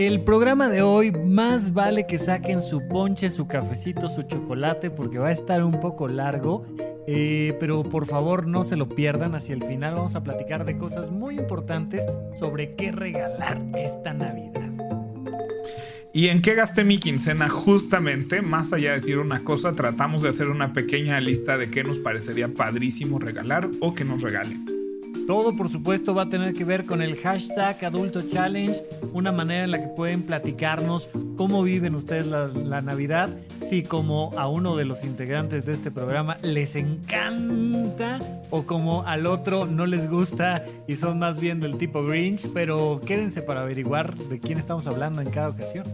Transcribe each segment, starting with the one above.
El programa de hoy más vale que saquen su ponche, su cafecito, su chocolate porque va a estar un poco largo, eh, pero por favor no se lo pierdan. Hacia el final vamos a platicar de cosas muy importantes sobre qué regalar esta Navidad. ¿Y en qué gasté mi quincena? Justamente, más allá de decir una cosa, tratamos de hacer una pequeña lista de qué nos parecería padrísimo regalar o que nos regalen. Todo, por supuesto, va a tener que ver con el hashtag Adulto Challenge, una manera en la que pueden platicarnos cómo viven ustedes la, Navidad, si como a uno de los integrantes de este programa les encanta o como al otro no les gusta y son más bien del tipo Grinch, pero quédense para averiguar de quién estamos hablando en cada ocasión.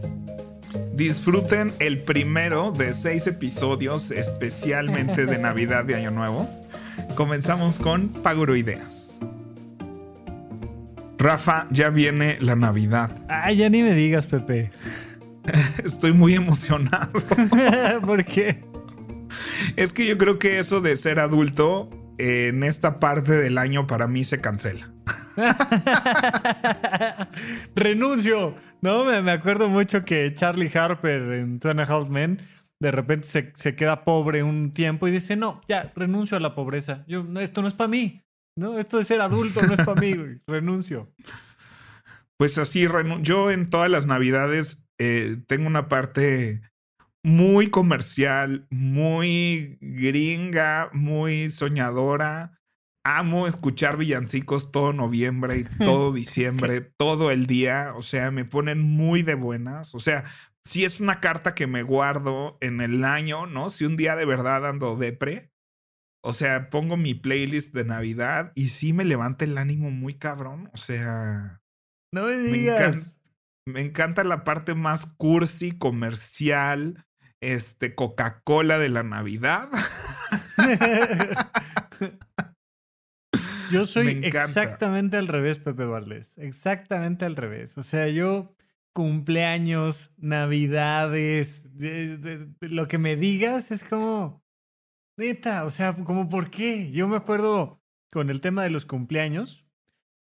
Disfruten el primero de seis episodios especialmente de Navidad de Año Nuevo. Comenzamos con Paguro Ideas. Rafa, ya viene la Navidad. Ay, ya ni me digas, Pepe. Estoy muy emocionado. ¿Por qué? Es que yo creo que eso de ser adulto en esta parte del año para mí se cancela. Renuncio. No, me, acuerdo mucho que Charlie Harper en Two House Men de repente se, se, queda pobre un tiempo y dice, no, ya, renuncio a la pobreza. Yo, esto no es para mí. No, esto de ser adulto no es para mí, renuncio. Pues así, yo en todas las navidades eh, tengo una parte muy comercial, muy gringa, muy soñadora. Amo escuchar villancicos todo noviembre y todo diciembre, todo el día. O sea, me ponen muy de buenas. O sea, si es una carta que me guardo en el año, ¿no? Si un día de verdad ando depre, o sea, pongo mi playlist de Navidad y sí me levanta el ánimo muy cabrón. O sea. No me digas. Me encanta, la parte más cursi, comercial, este, Coca-Cola de la Navidad. yo soy exactamente al revés, Pepe Valdés. Exactamente al revés. O sea, yo cumpleaños, navidades, lo que me digas es como Neta, o sea, como por qué? Yo me acuerdo con el tema de los cumpleaños.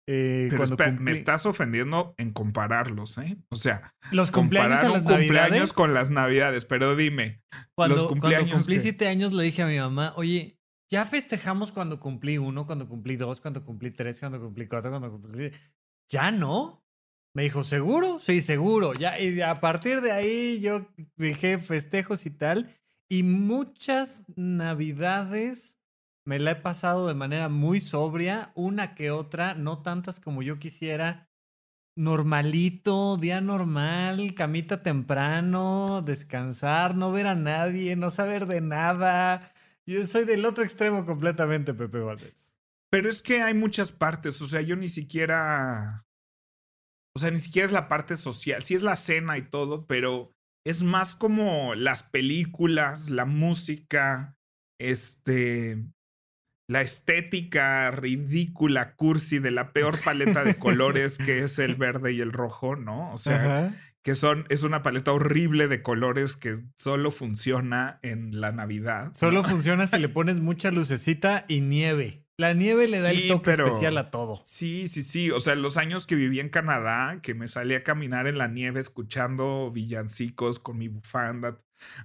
Eh, Pero me estás ofendiendo en compararlos, ¿eh? O sea, los cumpleaños, cumpleaños con las navidades, pero dime. Cuando, los cumpleaños cuando cumplí siete años le dije a mi mamá, oye, ya festejamos cuando cumplí uno, cuando cumplí dos, cuando cumplí tres, cuando cumplí cuatro, cuando cumplí... ¿Ya no? Me dijo, ¿seguro? Sí, seguro. Ya, y a partir de ahí yo dije festejos y tal. Y muchas navidades me la he pasado de manera muy sobria, una que otra, no tantas como yo quisiera. Normalito, día normal, camita temprano, descansar, no ver a nadie, no saber de nada. Yo soy del otro extremo completamente, Pepe Valdés. Pero es que hay muchas partes, o sea, yo ni siquiera... O sea, ni siquiera es la parte social, sí es la cena y todo, pero es más como las películas, la música, este, la estética ridícula, cursi de la peor paleta de colores que es el verde y el rojo, ¿no? O sea, que son, es una paleta horrible de colores que solo funciona en la Navidad. Solo funciona si le pones mucha lucecita y nieve. La nieve le da el toque especial a todo. Sí, sí, sí. O sea, los años que viví en Canadá, que me salí a caminar en la nieve escuchando villancicos con mi bufanda,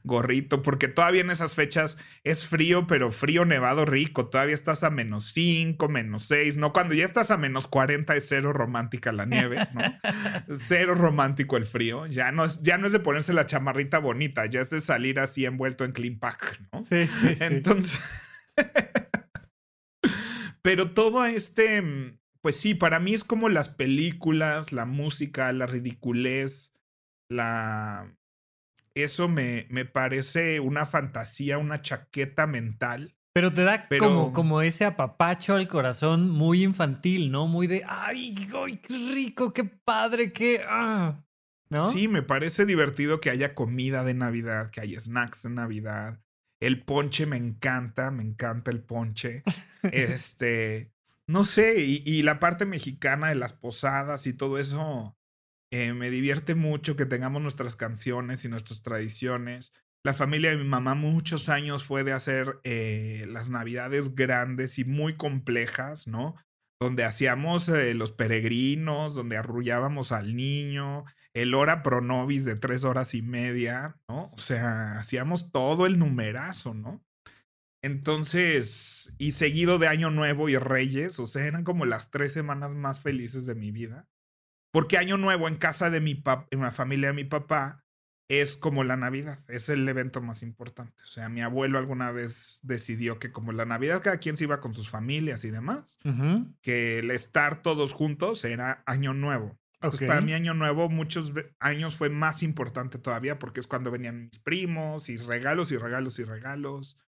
gorrito, porque todavía en esas fechas es frío, pero frío nevado rico. Todavía estás a menos 5, menos 6, ¿no? Cuando ya estás a menos 40 es cero romántica la nieve, ¿no? cero romántico el frío. Ya no, es, ya no es de ponerse la chamarrita bonita, ya es de salir así envuelto en clean pack, ¿no? Sí, sí. Entonces. Pero todo este, mm, pues sí, para mí es como las películas, la música, la ridiculez, la... Eso me, me parece una fantasía, una chaqueta mental. Pero te da como, como ese apapacho al corazón muy infantil, ¿no? Muy de, ay, ay qué rico, qué padre, qué... Ah". ¿no? Sí, me parece divertido que haya comida de Navidad, que haya snacks de Navidad. El ponche me encanta, me encanta el ponche. este, no sé, y, la parte mexicana de las posadas y todo eso eh, me divierte mucho que tengamos nuestras canciones y nuestras tradiciones. La familia de mi mamá muchos años fue de hacer eh, las navidades grandes y muy complejas, ¿no? Donde hacíamos eh, los peregrinos, donde arrullábamos al niño, el hora pro nobis de tres horas y media, ¿no? O sea, hacíamos todo el numerazo, ¿no? Entonces, y seguido de Año Nuevo y Reyes, o sea, eran como las tres semanas más felices de mi vida. Porque Año Nuevo en casa de mi papá, en la familia de mi papá, es como la Navidad, es el evento más importante. O sea, mi abuelo alguna vez decidió que como la Navidad cada quien se iba con sus familias y demás, que el estar todos juntos era Año Nuevo. Entonces, para mí Año Nuevo muchos años fue más importante todavía porque es cuando venían mis primos y regalos y regalos y regalos.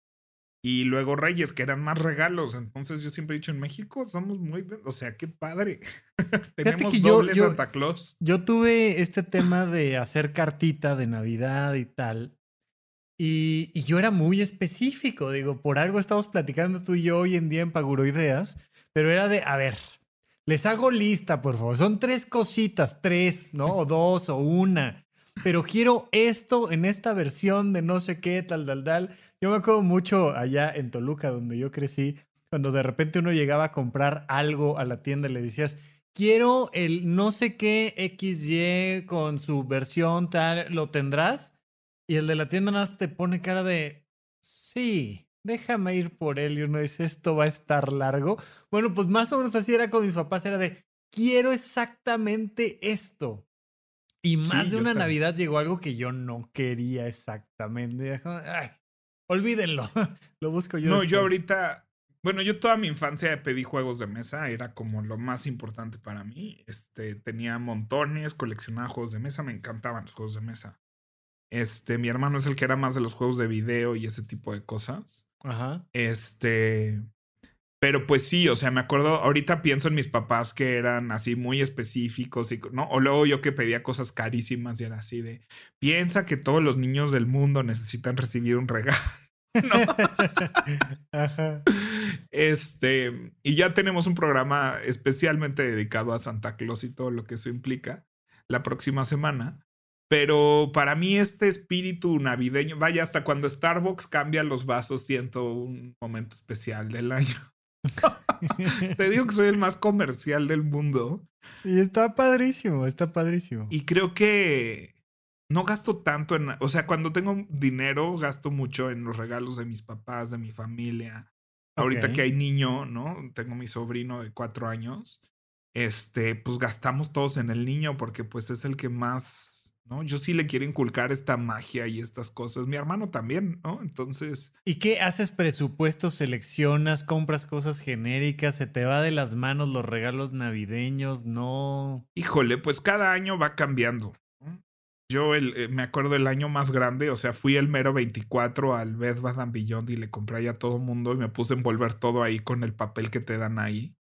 Y luego Reyes, que eran más regalos. Entonces yo siempre he dicho, en México somos muy, o sea, qué padre. Tenemos doble Santa Claus. Yo tuve este tema de hacer cartita de Navidad y tal. Y, y, yo era muy específico, digo, por algo estamos platicando tú y yo hoy en día en Paguro Ideas, pero era de, a ver, les hago lista, por favor. Son tres cositas, tres, ¿no? O dos o una. Pero quiero esto en esta versión de no sé qué, tal, tal, tal. Yo me acuerdo mucho allá en Toluca, donde yo crecí, cuando de repente uno llegaba a comprar algo a la tienda y le decías, quiero el no sé qué XY con su versión tal, ¿lo tendrás? Y el de la tienda nada más te pone cara de, sí, déjame ir por él. Y uno dice, esto va a estar largo. Bueno, pues más o menos así era con mis papás, era de, quiero exactamente esto. Y más de una Navidad llegó algo que yo no quería exactamente. Ay, Olvídenlo. Lo busco yo. No, yo ahorita. Bueno, yo toda mi infancia pedí juegos de mesa, era como lo más importante para mí. Este, tenía montones, coleccionaba juegos de mesa, me encantaban los juegos de mesa. Este, mi hermano es el que era más de los juegos de video y ese tipo de cosas. Ajá. Este, pero pues sí, o sea, me acuerdo, ahorita pienso en mis papás que eran así muy específicos y, ¿no? O luego yo que pedía cosas carísimas y era así de, piensa que todos los niños del mundo necesitan recibir un regalo. Este, y ya tenemos un programa especialmente dedicado a Santa Claus y todo lo que eso implica la próxima semana. Pero para mí este espíritu navideño, vaya, hasta cuando Starbucks cambia los vasos, siento un momento especial del año. Te digo que soy el más comercial del mundo. Y está padrísimo, está padrísimo. Y creo que no gasto tanto en, o sea, cuando tengo dinero gasto mucho en los regalos de mis papás, de mi familia. Ahorita que hay niño, ¿no? Tengo mi sobrino de cuatro años. Este, pues gastamos todos en el niño porque pues es el que más ¿no? Yo sí le quiero inculcar esta magia y estas cosas. Mi hermano también, ¿no? Entonces. ¿Y qué haces presupuestos, seleccionas, compras cosas genéricas, se te va de las manos los regalos navideños? No. Híjole, pues cada año va cambiando. Yo el, eh, me acuerdo el año más grande, o sea, fui el mero 24 al Bed Bath Beyond y le compré a todo mundo y me puse a envolver todo ahí con el papel que te dan ahí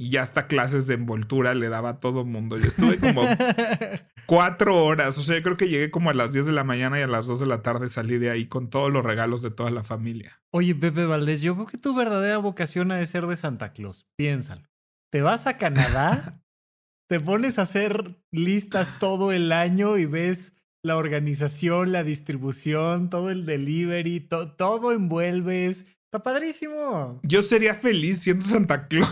y ya hasta clases de envoltura le daba a todo mundo. Yo estuve como cuatro horas, o sea, yo creo que llegué como a las 10 de la mañana y a las 2 de la tarde salí de ahí con todos los regalos de toda la familia. Oye, Pepe Valdés, yo creo que tu verdadera vocación ha de ser de Santa Claus. Piénsalo. Te vas a Canadá, te pones a hacer listas todo el año y ves la organización, la distribución, todo el delivery, todo envuelves. Está padrísimo. Yo sería feliz siendo Santa Claus.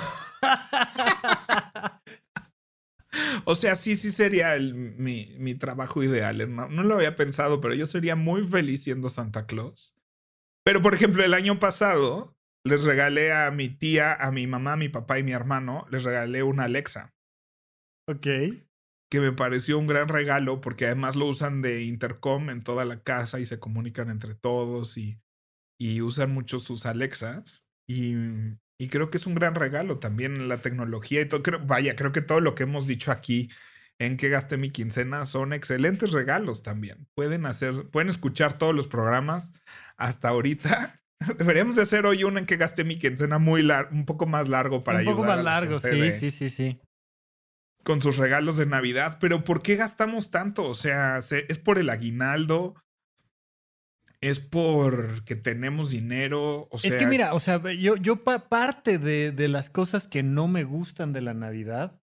o sea, sí, sí sería el, mi, mi, trabajo ideal. No, no lo había pensado, pero yo sería muy feliz siendo Santa Claus. Pero, por ejemplo, el año pasado les regalé a mi tía, a mi mamá, a mi papá y mi hermano, les regalé una Alexa. Ok. Que me pareció un gran regalo porque además lo usan de intercom en toda la casa y se comunican entre todos y, y usan mucho sus Alexas. Y, y creo que es un gran regalo también la tecnología y todo. Creo, vaya, creo que todo lo que hemos dicho aquí en que gasté mi quincena son excelentes regalos también. Pueden hacer, pueden escuchar todos los programas hasta ahorita. Deberíamos de hacer hoy uno en que gasté mi quincena muy largo, un poco más largo para Un poco más largo, sí, sí, sí, sí. con sus regalos de Navidad, pero ¿por qué gastamos tanto? O sea, ¿es por el aguinaldo? ¿Es porque tenemos dinero? O sea, es que mira, o sea, yo, yo parte de, de las cosas que no me gustan de la Navidad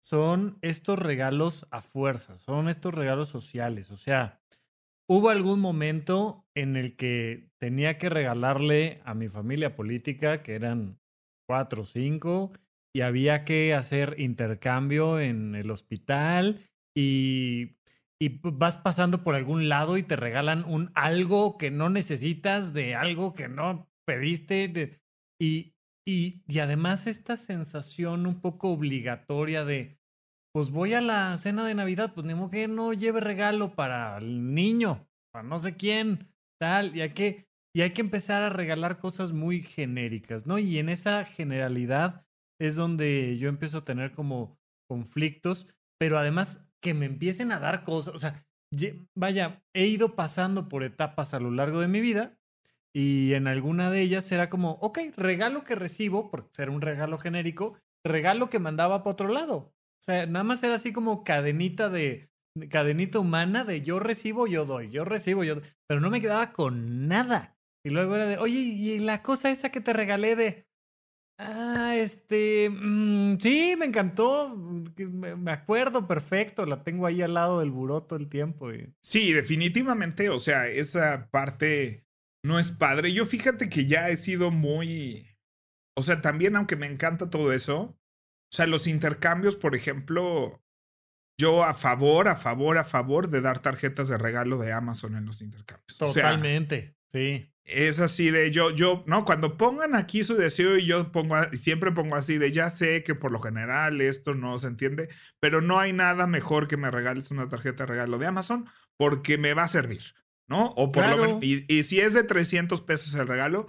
son estos regalos a fuerza, son estos regalos sociales. O sea, hubo algún momento en el que tenía que regalarle a mi familia política, que eran cuatro o cinco, y había que hacer intercambio en el hospital y, y vas pasando por algún lado y te regalan un algo que no necesitas de algo que no pediste. Y, y, y además esta sensación un poco obligatoria de, pues voy a la cena de Navidad, pues ni que no lleve regalo para el niño, para no sé quién, tal, y hay que, y hay que empezar a regalar cosas muy genéricas, ¿no? Y en esa generalidad es donde yo empiezo a tener como conflictos, pero además que me empiecen a dar cosas, o sea, vaya, he ido pasando por etapas a lo largo de mi vida y en alguna de ellas era como, ok, regalo que recibo, por ser un regalo genérico, regalo que mandaba para otro lado. O sea, nada más era así como cadenita de, cadenita humana de yo recibo, yo doy, yo recibo, yo doy. Pero no me quedaba con nada. Y luego era de, oye, y la cosa esa que te regalé de, ah, este, mm, sí, me encantó, me acuerdo perfecto, la tengo ahí al lado del buró todo el tiempo. Sí, definitivamente, o sea, esa parte no es padre. Yo fíjate que ya he sido muy, o sea, también aunque me encanta todo eso, o sea, los intercambios, por ejemplo, yo a favor, a favor, a favor de dar tarjetas de regalo de Amazon en los intercambios. Totalmente, sí. Es así de yo, yo, no, cuando pongan aquí su deseo y yo pongo, siempre pongo así de ya sé que por lo general esto no se entiende, pero no hay nada mejor que me regales una tarjeta de regalo de Amazon porque me va a servir, ¿no? O por lo menos, y, y si es de 300 pesos el regalo,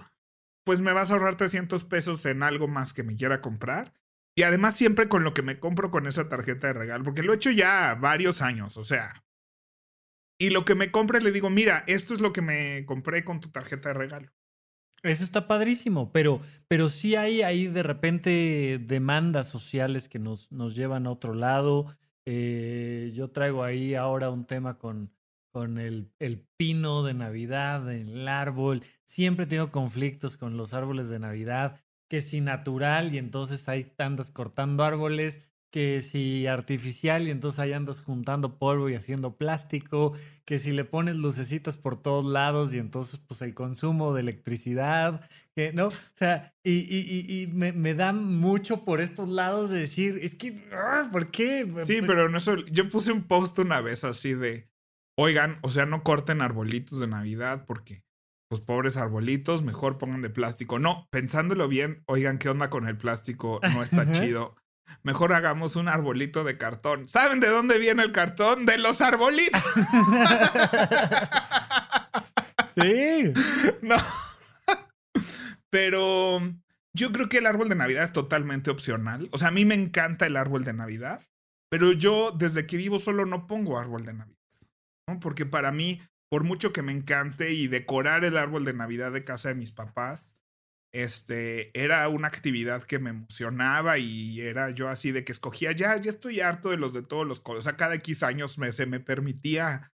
pues me vas a ahorrar 300 pesos en algo más que me quiera comprar y además siempre con lo que me compro con esa tarjeta de regalo, porque lo he hecho ya varios años, o sea. Y lo que me compre le digo, mira, esto es lo que me compré con tu tarjeta de regalo. Eso está padrísimo, pero, pero sí hay ahí de repente demandas sociales que nos, nos llevan a otro lado. Eh, yo traigo ahí ahora un tema con, con el, el, pino de Navidad, el árbol. Siempre tengo conflictos con los árboles de Navidad que si natural y entonces ahí andas cortando árboles, que si artificial y entonces ahí andas juntando polvo y haciendo plástico, que si le pones lucecitas por todos lados y entonces pues el consumo de electricidad, que no, o sea, y, y, y, me, me, da mucho por estos lados de decir, es que, ah, ¿por qué? Sí, pero no eso, yo puse un post una vez así de, oigan, o sea, no corten arbolitos de Navidad porque pues pobres arbolitos, mejor pongan de plástico. No, pensándolo bien, oigan, ¿qué onda con el plástico? No está chido. Mejor hagamos un arbolito de cartón. ¿Saben de dónde viene el cartón? De los arbolitos. sí. No. Pero yo creo que el árbol de Navidad es totalmente opcional. O sea, a mí me encanta el árbol de Navidad, pero yo desde que vivo solo no pongo árbol de Navidad. ¿no? Porque para mí por mucho que me encante y decorar el árbol de Navidad de casa de mis papás, este, era una actividad que me emocionaba y era yo así de que escogía, ya, ya estoy harto de los de todos los colores. O sea, cada X años me, se me permitía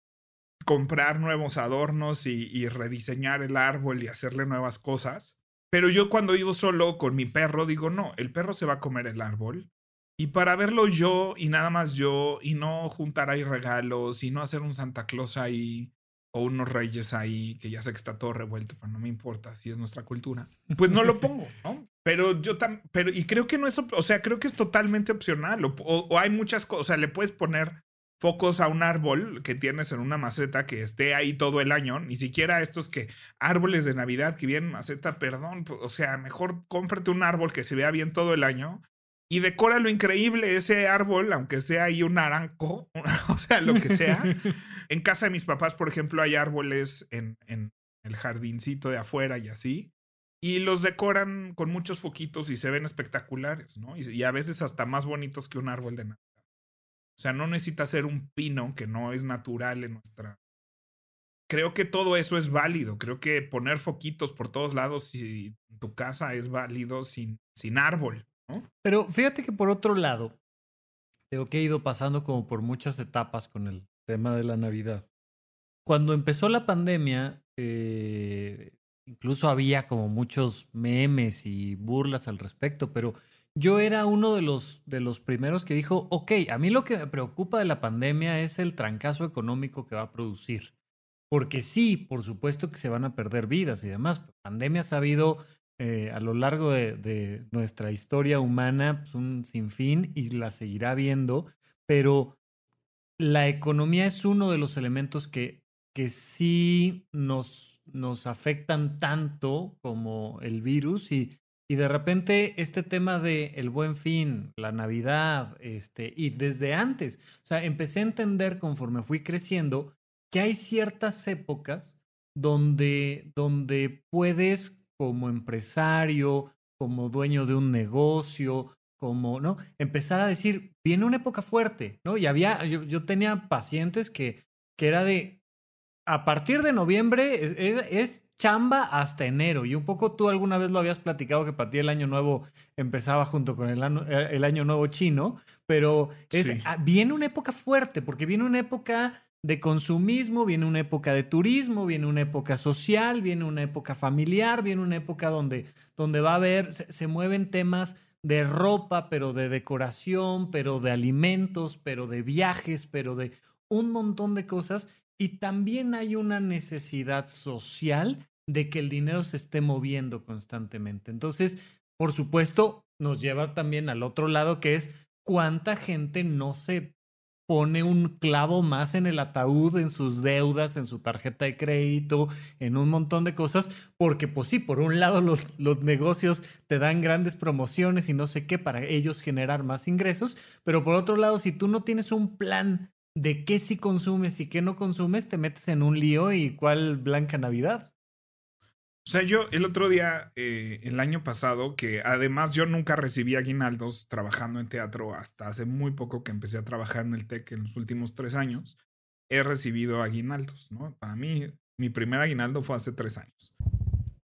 comprar nuevos adornos y, rediseñar el árbol y hacerle nuevas cosas. Pero yo cuando vivo solo con mi perro digo, no, el perro se va a comer el árbol. Y para verlo yo y nada más yo y no juntar ahí regalos y no hacer un Santa Claus ahí o unos reyes ahí, que ya sé que está todo revuelto, pero no me importa si es nuestra cultura, pues no lo pongo, ¿no? Pero yo también, pero, y creo que no es, o sea, creo que es totalmente opcional, o, hay muchas cosas, o sea, le puedes poner focos a un árbol que tienes en una maceta que esté ahí todo el año, ni siquiera estos que árboles de Navidad que vienen en maceta, perdón, o sea, mejor cómprate un árbol que se vea bien todo el año y decora lo increíble ese árbol, aunque sea ahí un naranjo, o sea, lo que sea. En casa de mis papás, por ejemplo, hay árboles en, en el jardincito de afuera y así. Y los decoran con muchos foquitos y se ven espectaculares, ¿no? Y, a veces hasta más bonitos que un árbol de Navidad. O sea, no necesita ser un pino que no es natural en nuestra. Creo que todo eso es válido. Creo que poner foquitos por todos lados y en tu casa es válido sin, sin árbol. Pero fíjate que por otro lado, Creo que he ido pasando como por muchas etapas con el tema de la Navidad. Cuando empezó la pandemia, eh, incluso había como muchos memes y burlas al respecto, pero yo era uno de los, de los primeros que dijo, ok, a mí lo que me preocupa de la pandemia es el trancazo económico que va a producir. Porque sí, por supuesto que se van a perder vidas y demás. Pandemia ha habido eh, a lo largo de, nuestra historia humana pues, un sinfín y la seguirá viendo, pero la economía es uno de los elementos que, que sí nos, nos afectan tanto como el virus y, y de repente este tema de el buen fin, la Navidad, este, y desde antes, o sea, empecé a entender conforme fui creciendo que hay ciertas épocas donde, donde puedes como empresario, como dueño de un negocio, como, ¿no? Empezar a decir, viene una época fuerte, ¿no? Y había, yo, yo tenía pacientes que, que era de, a partir de noviembre es, chamba hasta enero. Y un poco tú alguna vez lo habías platicado que para ti el año nuevo empezaba junto con el año, eh, el año nuevo chino, pero es, ah, viene una época fuerte, porque viene una época de consumismo, viene una época de turismo, viene una época social, viene una época familiar, viene una época donde, donde va a haber, se, mueven temas de ropa, pero de decoración, pero de alimentos, pero de viajes, pero de un montón de cosas. Y también hay una necesidad social de que el dinero se esté moviendo constantemente. Entonces, por supuesto, nos lleva también al otro lado, que es cuánta gente no se pone un clavo más en el ataúd, en sus deudas, en su tarjeta de crédito, en un montón de cosas, porque pues sí, por un lado los, los negocios te dan grandes promociones y no sé qué para ellos generar más ingresos, pero por otro lado, si tú no tienes un plan de qué sí consumes y qué no consumes, te metes en un lío y cuál blanca Navidad. O sea, yo el otro día, eh, el año pasado, que además yo nunca recibí aguinaldos trabajando en teatro hasta hace muy poco que empecé a trabajar en el TEC en los últimos tres años, he recibido aguinaldos, ¿no? Para mí, mi primer aguinaldo fue hace tres años.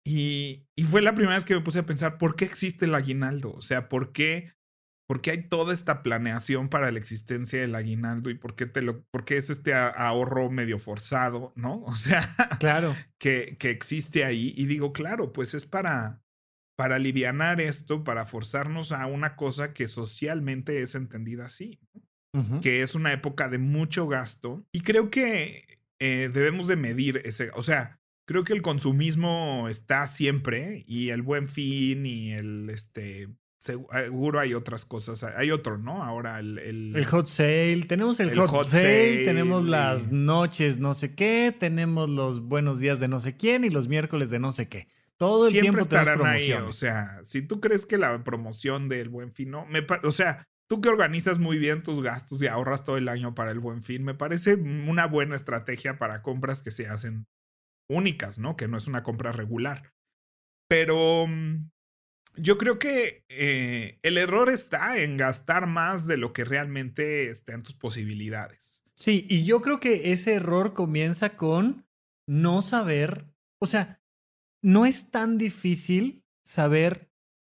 Y, y fue la primera vez que me puse a pensar, ¿por qué existe el aguinaldo? O sea, ¿por qué ¿Por qué hay toda esta planeación para la existencia del aguinaldo y por qué, te lo, por qué es este ahorro medio forzado, ¿no? O sea, claro. que, que existe ahí. Y digo, claro, pues es para, para alivianar esto, para forzarnos a una cosa que socialmente es entendida así, que es una época de mucho gasto. Y creo que eh, debemos de medir ese, o sea, creo que el consumismo está siempre y el buen fin y el, este, Seguro hay otras cosas. Hay otro, ¿no? Ahora el. El, hot sale. Tenemos el, hot, sale, tenemos las noches no sé qué, tenemos los buenos días de no sé quién y los miércoles de no sé qué. Todo el tiempo estarán ahí. O sea, si tú crees que la promoción del buen fin, no. Me, o sea, tú que organizas muy bien tus gastos y ahorras todo el año para el buen fin, me parece una buena estrategia para compras que se hacen únicas, ¿no? Que no es una compra regular. Pero mm, yo creo que eh, el error está en gastar más de lo que realmente está en tus posibilidades. Sí, y yo creo que ese error comienza con no saber, o sea, no es tan difícil saber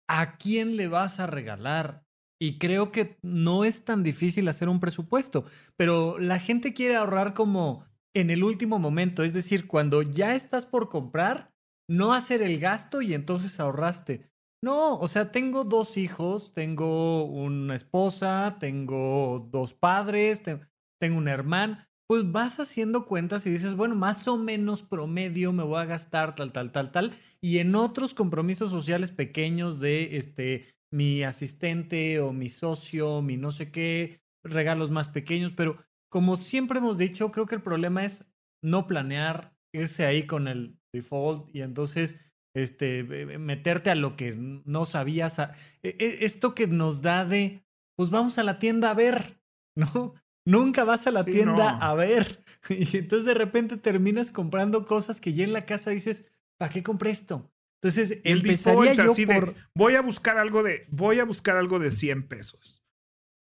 a quién le vas a regalar. Y creo que no es tan difícil hacer un presupuesto, pero la gente quiere ahorrar como en el último momento, es decir, cuando ya estás por comprar, no hacer el gasto y entonces ahorraste. No, o sea, tengo dos hijos, tengo una esposa, tengo dos padres, tengo un hermano. Pues vas haciendo cuentas y dices, bueno, más o menos promedio me voy a gastar tal, tal, tal, tal. Y en otros compromisos sociales pequeños de este, mi asistente o mi socio, mi no sé qué, regalos más pequeños. Pero como siempre hemos dicho, creo que el problema es no planear, irse ahí con el default y entonces este, meterte a lo que no sabías. E, e, esto que nos da de, pues vamos a la tienda a ver, ¿no? Nunca vas a la tienda a ver. Y entonces de repente terminas comprando cosas que ya en la casa dices, ¿para qué compré esto? Entonces El empezaría yo por... voy a buscar algo de, voy a buscar algo de 100 pesos.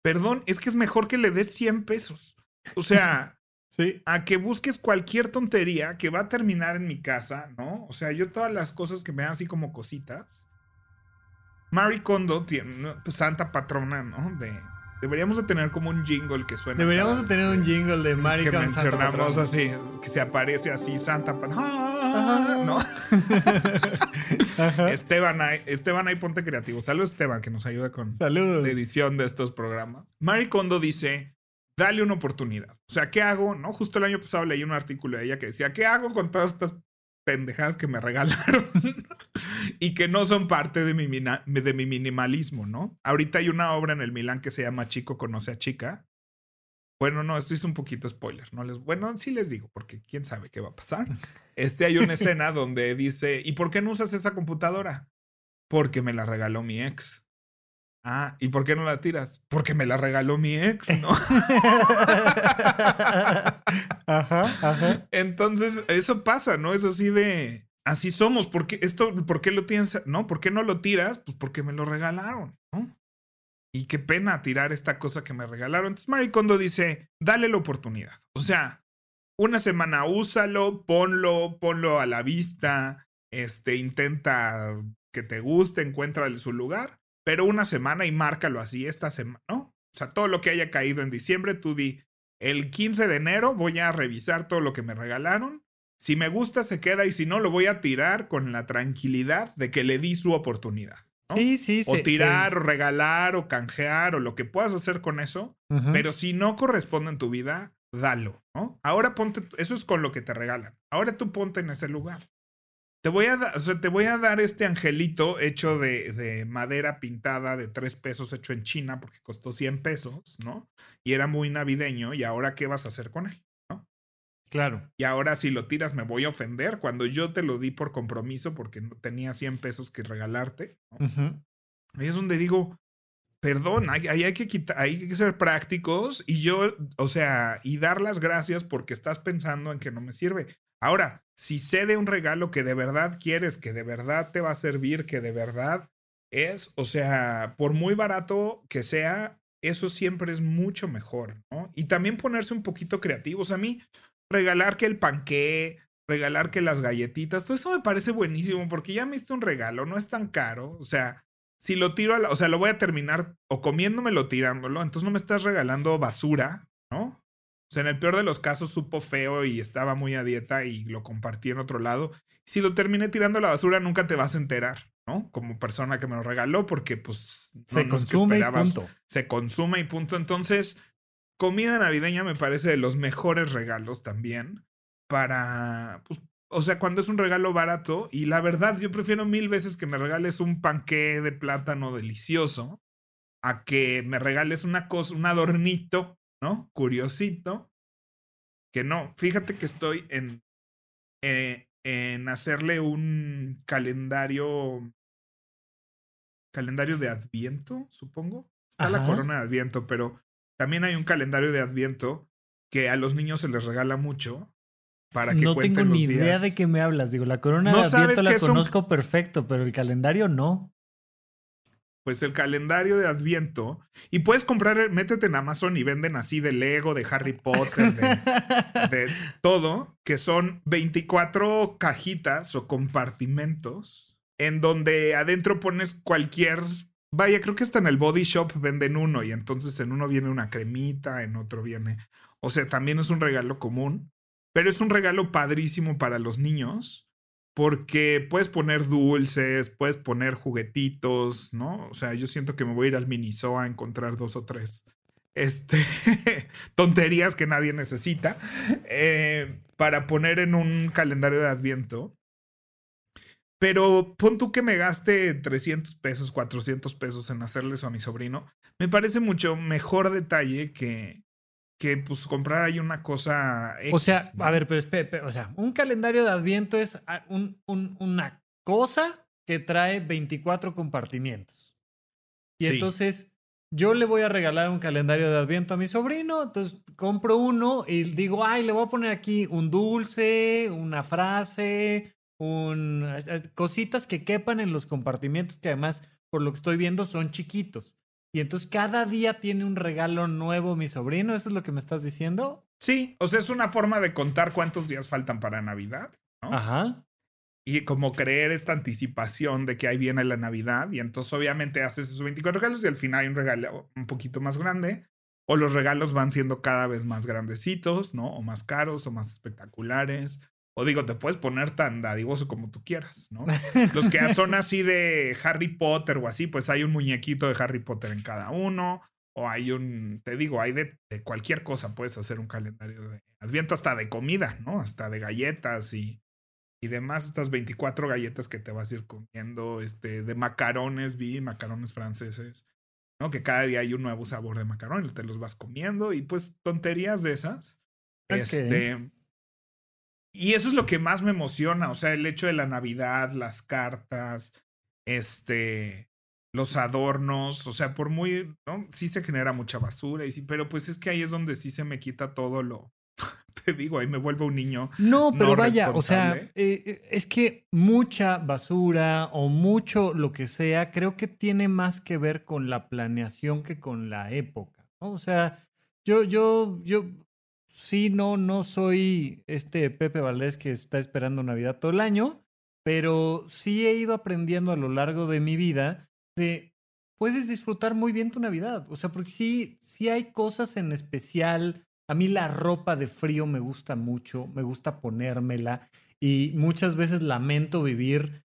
Perdón, es que es mejor que le des 100 pesos. O sea, a que busques cualquier tontería que va a terminar en mi casa, ¿no? O sea, yo todas las cosas que me dan así como cositas. Mary Kondo, tiene, pues, santa patrona, ¿no? De, deberíamos de tener como un jingle que suena. Deberíamos de tener un jingle de Mari Que mencionamos así, que se aparece así Santa ¡Ah! ¿no? Esteban, ahí, Esteban ahí ponte creativo. Saludos Esteban que nos ayuda con la edición de estos programas. Mari Kondo dice, dale una oportunidad. O sea, ¿qué hago? No, justo el año pasado leí un artículo de ella que decía, ¿qué hago con todas estas pendejadas que me regalaron y que no son parte de mi, de mi minimalismo, ¿no? Ahorita hay una obra en el Milán que se llama Chico conoce a chica. Bueno, no, esto es un poquito spoiler, ¿no? Les, bueno, sí les digo, porque quién sabe qué va a pasar. Este hay una escena donde dice, ¿y por qué no usas esa computadora? Porque me la regaló mi ex. Ah, ¿y por qué no la tiras? Porque me la regaló mi ex, ¿no? ajá, ajá. Entonces, eso pasa, ¿no? Es así de. Así somos. ¿Por qué, esto, ¿Por qué lo tienes? ¿No? ¿Por qué no lo tiras? Pues porque me lo regalaron, ¿no? Y qué pena tirar esta cosa que me regalaron. Entonces, Maricondo dice: dale la oportunidad. O sea, una semana úsalo, ponlo, ponlo a la vista. Este, intenta que te guste, encuéntrale su lugar pero una semana y márcalo así esta semana, ¿no? O sea, todo lo que haya caído en diciembre, tú di, el 15 de enero voy a revisar todo lo que me regalaron. Si me gusta, se queda y si no, lo voy a tirar con la tranquilidad de que le di su oportunidad. ¿no? Sí, sí, O tirar, o regalar, o canjear, o lo que puedas hacer con eso. Pero si no corresponde en tu vida, dalo, ¿no? Ahora ponte, eso es con lo que te regalan. Ahora tú ponte en ese lugar. Te voy a, dar, o sea, te voy a dar este angelito hecho de, de, madera pintada de tres pesos hecho en China porque costó 100 pesos, ¿no? Y era muy navideño. ¿Y ahora qué vas a hacer con él? ¿no? Claro. Y ahora si lo tiras me voy a ofender cuando yo te lo di por compromiso porque no tenía 100 pesos que regalarte. Ahí es donde digo, perdón, hay, hay, que quitar, hay que ser prácticos y yo, o sea, y dar las gracias porque estás pensando en que no me sirve. Ahora, si sé de un regalo que de verdad quieres, que de verdad te va a servir, que de verdad es, o sea, por muy barato que sea, eso siempre es mucho mejor, ¿no? Y también ponerse un poquito creativos. A mí, regalar que el panqué, regalar que las galletitas, todo eso me parece buenísimo porque ya me hice un regalo, no es tan caro, o sea, si lo tiro a la, o sea, lo voy a terminar o comiéndomelo tirándolo, entonces no me estás regalando basura, ¿no? O sea, en el peor de los casos supo feo y estaba muy a dieta y lo compartí en otro lado. Si lo terminé tirando a la basura, nunca te vas a enterar, ¿no? Como persona que me lo regaló, porque pues se consume y punto. Se consume y punto. Entonces, comida navideña me parece de los mejores regalos también para, pues, o sea, cuando es un regalo barato y la verdad yo prefiero mil veces que me regales un panqué de plátano delicioso a que me regales una cosa, un adornito ¿no? Curiosito. Que no, fíjate que estoy en, eh, en hacerle un calendario, calendario de Adviento, supongo. Está la corona de Adviento, pero también hay un calendario de Adviento que a los niños se les regala mucho para que no tengo ni idea de qué me hablas. Digo, la corona de Adviento la conozco perfecto, pero el calendario no pues el calendario de Adviento y puedes comprar, métete en Amazon y venden así de Lego, de Harry Potter, de, todo, que son 24 cajitas o compartimentos en donde adentro pones cualquier, vaya, creo que hasta en el Body Shop venden uno y entonces en uno viene una cremita, en otro viene, o sea, también es un regalo común, pero es un regalo padrísimo para los niños porque puedes poner dulces, puedes poner juguetitos, ¿no? O sea, yo siento que me voy a ir al Miniso a encontrar dos o tres este, tonterías que nadie necesita eh, para poner en un calendario de Adviento. Pero pon tú que me gaste 300 pesos, 400 pesos en hacerle eso a mi sobrino. Me parece mucho mejor detalle que, que pues comprar ahí una cosa. o sea, a ver, pero espera, o sea, un calendario de Adviento es ah, un, una cosa que trae 24 compartimientos. Y entonces yo le voy a regalar un calendario de Adviento a mi sobrino, entonces compro uno y digo, ay, le voy a poner aquí un dulce, una frase, un, cositas que quepan en los compartimientos que además, por lo que estoy viendo, son chiquitos. Y entonces cada día tiene un regalo nuevo mi sobrino, ¿eso es lo que me estás diciendo? Sí, o sea, es una forma de contar cuántos días faltan para Navidad, ¿no? Ajá. y como creer esta anticipación de que ahí viene la Navidad y entonces obviamente haces esos 24 regalos y al final hay un regalo un poquito más grande o los regalos van siendo cada vez más grandecitos, ¿no? O más caros o más espectaculares. O digo, te puedes poner tan dadivoso como tú quieras, ¿no? Los que son así de Harry Potter o así, pues hay un muñequito de Harry Potter en cada uno. O hay un, te digo, hay de, de cualquier cosa, puedes hacer un calendario de Adviento hasta de comida, ¿no? Hasta de galletas y, y demás, estas 24 galletas que te vas a ir comiendo, este, de macarones, vi, macarones franceses, ¿no? Que cada día hay un nuevo sabor de macarón y te los vas comiendo y pues tonterías de esas. Este, y eso es lo que más me emociona, o sea, el hecho de la Navidad, las cartas, este, los adornos, o sea, por muy, ¿no? Sí se genera mucha basura, y sí, pero pues es que ahí es donde sí se me quita todo lo, te digo, ahí me vuelvo un niño. No, pero vaya, o sea, eh, eh, es que mucha basura o mucho lo que sea, creo que tiene más que ver con la planeación que con la época. O sea, yo, yo, yo, sí, no, no soy este Pepe Valdés que está esperando Navidad todo el año, pero sí he ido aprendiendo a lo largo de mi vida de puedes disfrutar muy bien tu Navidad. O sea, porque sí, sí hay cosas en especial a mí la ropa de frío me gusta mucho, me gusta ponérmela y muchas veces lamento vivir,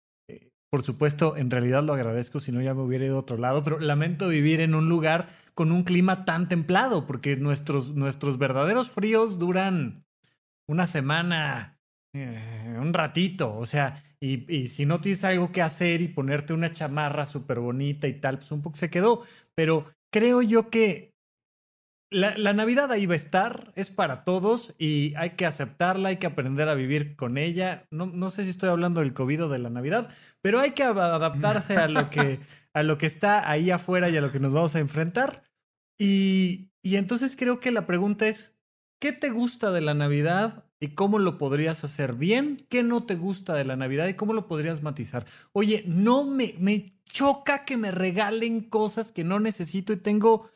por supuesto, en realidad lo agradezco, si no ya me hubiera ido a otro lado, pero lamento vivir en un lugar con un clima tan templado, porque nuestros, nuestros verdaderos fríos duran una semana, eh, un ratito, o sea, y, y, si no tienes algo que hacer y ponerte una chamarra súper bonita y tal, pues un poco se quedó, pero creo yo que la, Navidad ahí va a estar, es para todos y hay que aceptarla, hay que aprender a vivir con ella. No, no sé si estoy hablando del COVID o de la Navidad, pero hay que adaptarse a lo que, a lo que está ahí afuera y a lo que nos vamos a enfrentar. Y, y entonces creo que la pregunta es, ¿qué te gusta de la Navidad y cómo lo podrías hacer bien? ¿Qué no te gusta de la Navidad y cómo lo podrías matizar? Oye, no me, me choca que me regalen cosas que no necesito y tengo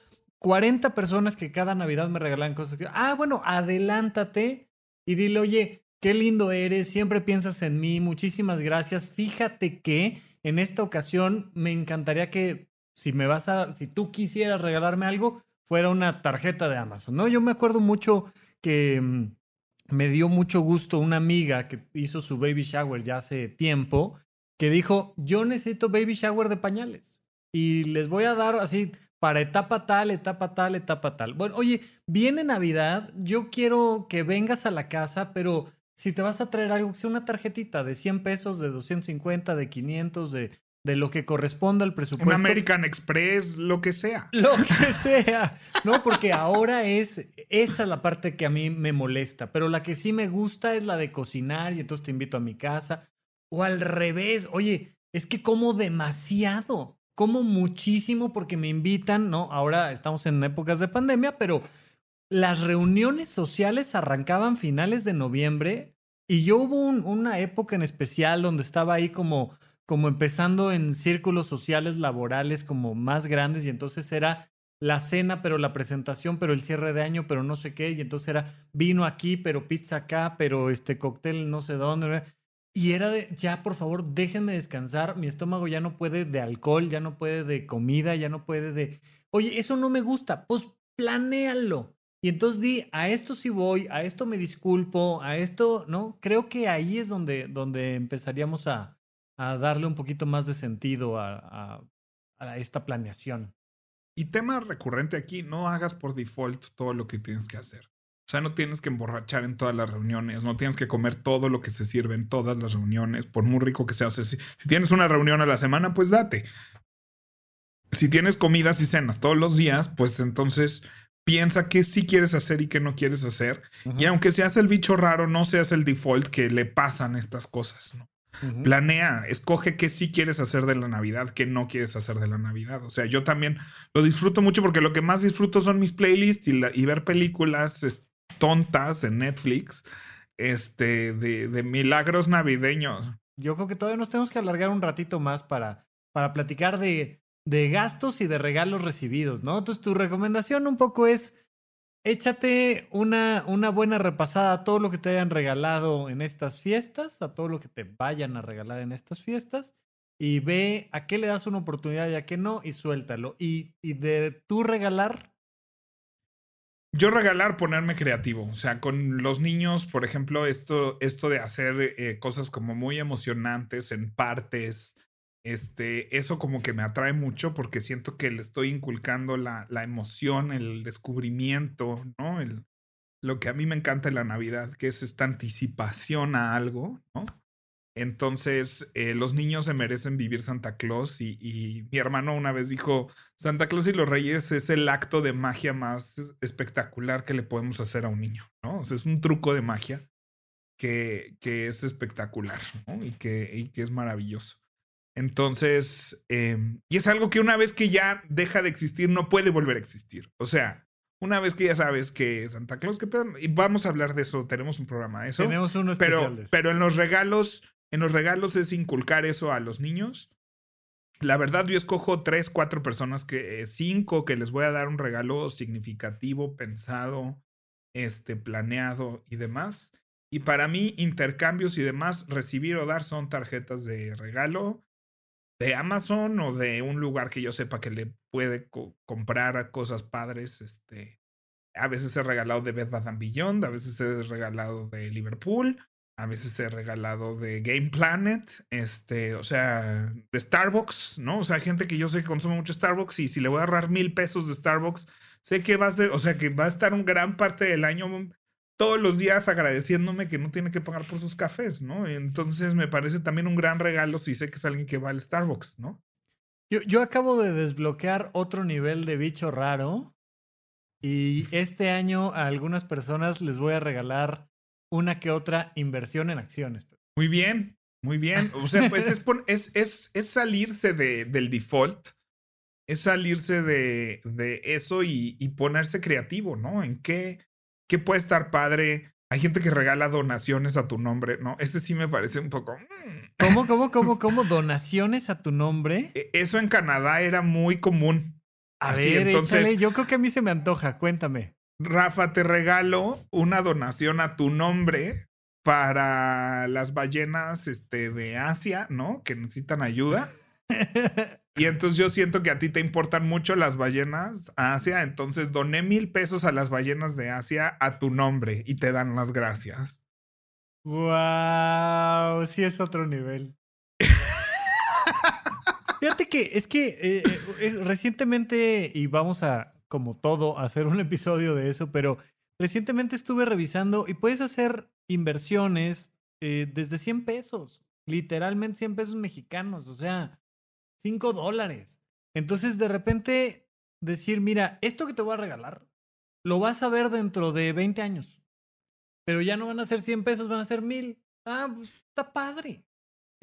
40 personas que cada Navidad me regalan cosas. Que, ah, bueno, adelántate y dile, oye, qué lindo eres, siempre piensas en mí, muchísimas gracias. Fíjate que en esta ocasión me encantaría que si me vas a, si tú quisieras regalarme algo, fuera una tarjeta de Amazon, ¿no? Yo me acuerdo mucho que mm, me dio mucho gusto una amiga que hizo su baby shower ya hace tiempo, que dijo, yo necesito baby shower de pañales. Y les voy a dar así para etapa tal, etapa tal, etapa tal. Bueno, oye, viene Navidad, yo quiero que vengas a la casa, pero si te vas a traer algo, sea una tarjetita de 100 pesos, de 250, de 500, de, de lo que corresponda al presupuesto. Un American Express, lo que sea. Lo que sea. No, porque ahora es esa la parte que a mí me molesta, pero la que sí me gusta es la de cocinar y entonces te invito a mi casa. O al revés, oye, es que como demasiado como muchísimo porque me invitan, ¿no? Ahora estamos en épocas de pandemia, pero las reuniones sociales arrancaban finales de noviembre y yo hubo una época en especial donde estaba ahí como, como empezando en círculos sociales laborales como más grandes y entonces era la cena, pero la presentación, pero el cierre de año, pero no sé qué, y entonces era vino aquí, pero pizza acá, pero este cóctel no sé dónde. Y era de, ya por favor, déjenme descansar, mi estómago ya no puede de alcohol, ya no puede de comida, ya no puede de, oye, eso no me gusta, pues planéalo. Y entonces di, a esto sí voy, a esto me disculpo, a esto, ¿no? Creo que ahí es donde, donde empezaríamos a, a darle un poquito más de sentido a, a, a esta planeación. Y tema recurrente aquí, no hagas por default todo lo que tienes que hacer. O sea, no tienes que emborrachar en todas las reuniones, no tienes que comer todo lo que se sirve en todas las reuniones, por muy rico que sea. O sea, si, tienes una reunión a la semana, pues date. Si tienes comidas y cenas todos los días, pues entonces piensa qué sí quieres hacer y qué no quieres hacer. Y aunque seas el bicho raro, no seas el default que le pasan estas cosas, ¿no? Planea, escoge qué sí quieres hacer de la Navidad, qué no quieres hacer de la Navidad. O sea, yo también lo disfruto mucho porque lo que más disfruto son mis playlists y, y ver películas, tontas en Netflix este, de, de, milagros navideños. Yo creo que todavía nos tenemos que alargar un ratito más para, para platicar de, de gastos y de regalos recibidos, ¿no? Entonces, tu recomendación un poco es échate una, una buena repasada a todo lo que te hayan regalado en estas fiestas, a todo lo que te vayan a regalar en estas fiestas, y ve a qué le das una oportunidad y a qué no, y suéltalo. Y, y de tú regalar. Yo regalar, ponerme creativo. O sea, con los niños, por ejemplo, esto, esto de hacer eh, cosas como muy emocionantes en partes, este, eso como que me atrae mucho porque siento que le estoy inculcando la, la emoción, el descubrimiento, ¿no? El, lo que a mí me encanta en la Navidad, que es esta anticipación a algo, ¿no? Entonces, eh, los niños se merecen vivir Santa Claus y, y, mi hermano una vez dijo, Santa Claus y los Reyes es el acto de magia más espectacular que le podemos hacer a un niño, ¿no? O sea, es un truco de magia que, que es espectacular, ¿no? Y que, y que es maravilloso. Entonces, eh, y es algo que una vez que ya deja de existir, no puede volver a existir. O sea, una vez que ya sabes que Santa Claus, que y vamos a hablar de eso, tenemos un programa de eso. Tenemos uno pero, pero en los regalos, en los regalos es inculcar eso a los niños. La verdad, yo escojo tres, cuatro personas que, eh, cinco, que les voy a dar un regalo significativo, pensado, este, planeado y demás. Y para mí, intercambios y demás, recibir o dar son tarjetas de regalo de Amazon o de un lugar que yo sepa que le puede comprar cosas padres. Este, a veces he regalado de Bed Bath Beyond, a veces he regalado de Liverpool, a veces he regalado de Game Planet, este, o sea, de Starbucks, ¿no? O sea, gente que yo sé que consume mucho Starbucks y si le voy a ahorrar mil pesos de Starbucks, sé que va a ser, o sea, que va a estar un gran parte del año todos los días agradeciéndome que no tiene que pagar por sus cafés, ¿no? Entonces me parece también un gran regalo si sé que es alguien que va al Starbucks, ¿no? Yo, yo acabo de desbloquear otro nivel de bicho raro y este año a algunas personas les voy a regalar una que otra inversión en acciones. Muy bien, muy bien. O sea, pues es, es, es, salirse de, del default, es salirse de, de eso y, y ponerse creativo, ¿no? ¿En qué? ¿Qué puede estar padre? Hay gente que regala donaciones a tu nombre, ¿no? Este sí me parece un poco. Mm. ¿Cómo, cómo, cómo, cómo? ¿Donaciones a tu nombre? E, eso en Canadá era muy común. A ver, entonces, yo creo que a mí se me antoja, cuéntame. Rafa, te regalo una donación a tu nombre para las ballenas este, de Asia, ¿no? Que necesitan ayuda. Y entonces yo siento que a ti te importan mucho las ballenas Asia, entonces doné mil pesos a las ballenas de Asia a tu nombre y te dan las gracias. Wow, sí es otro nivel. Fíjate que es que eh, eh, recientemente, y vamos a, como todo, hacer un episodio de eso, pero recientemente estuve revisando y puedes hacer inversiones eh, desde 100 pesos, literalmente 100 pesos mexicanos, o sea, 5 dólares. Entonces, de repente, decir, mira, esto que te voy a regalar, lo vas a ver dentro de 20 años. Pero ya no van a ser 100 pesos, van a ser 1000. Ah, pues, está padre.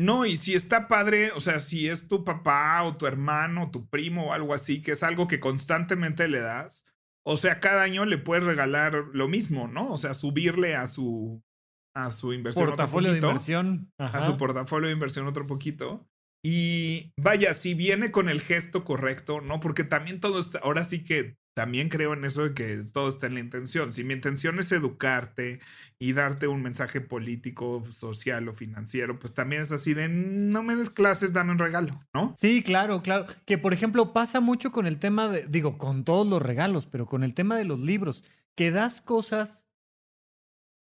No, y si está padre, o sea, si es tu papá o tu hermano, o tu primo o algo así, que es algo que constantemente le das, o sea, cada año le puedes regalar lo mismo, ¿no? O sea, subirle a su a su inversión portafolio de inversión, a su portafolio de inversión otro poquito. Y vaya, si viene con el gesto correcto, ¿no? Porque también todo está, ahora sí que también creo en eso de que todo está en la intención. Si mi intención es educarte y darte un mensaje político, social o financiero, pues también es así de no me des clases, dame un regalo, ¿no? Sí, claro, claro. Que por ejemplo pasa mucho con el tema de, digo, con todos los regalos, pero con el tema de los libros, que das cosas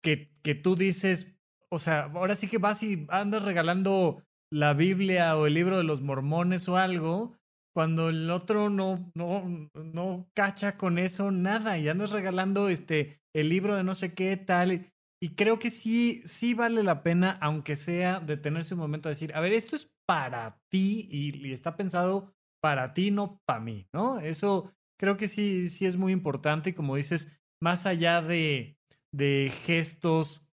que, que tú dices, o sea, ahora sí que vas y andas regalando la Biblia o el libro de los mormones o algo, cuando el otro no, no, no cacha con eso nada y andas regalando este, el libro de no sé qué tal. Y creo que sí, sí vale la pena, aunque sea detenerse un momento a decir, a ver, esto es para ti y, y está pensado para ti, no para mí, ¿no? Eso creo que sí, sí es muy importante y como dices, más allá de, de gestos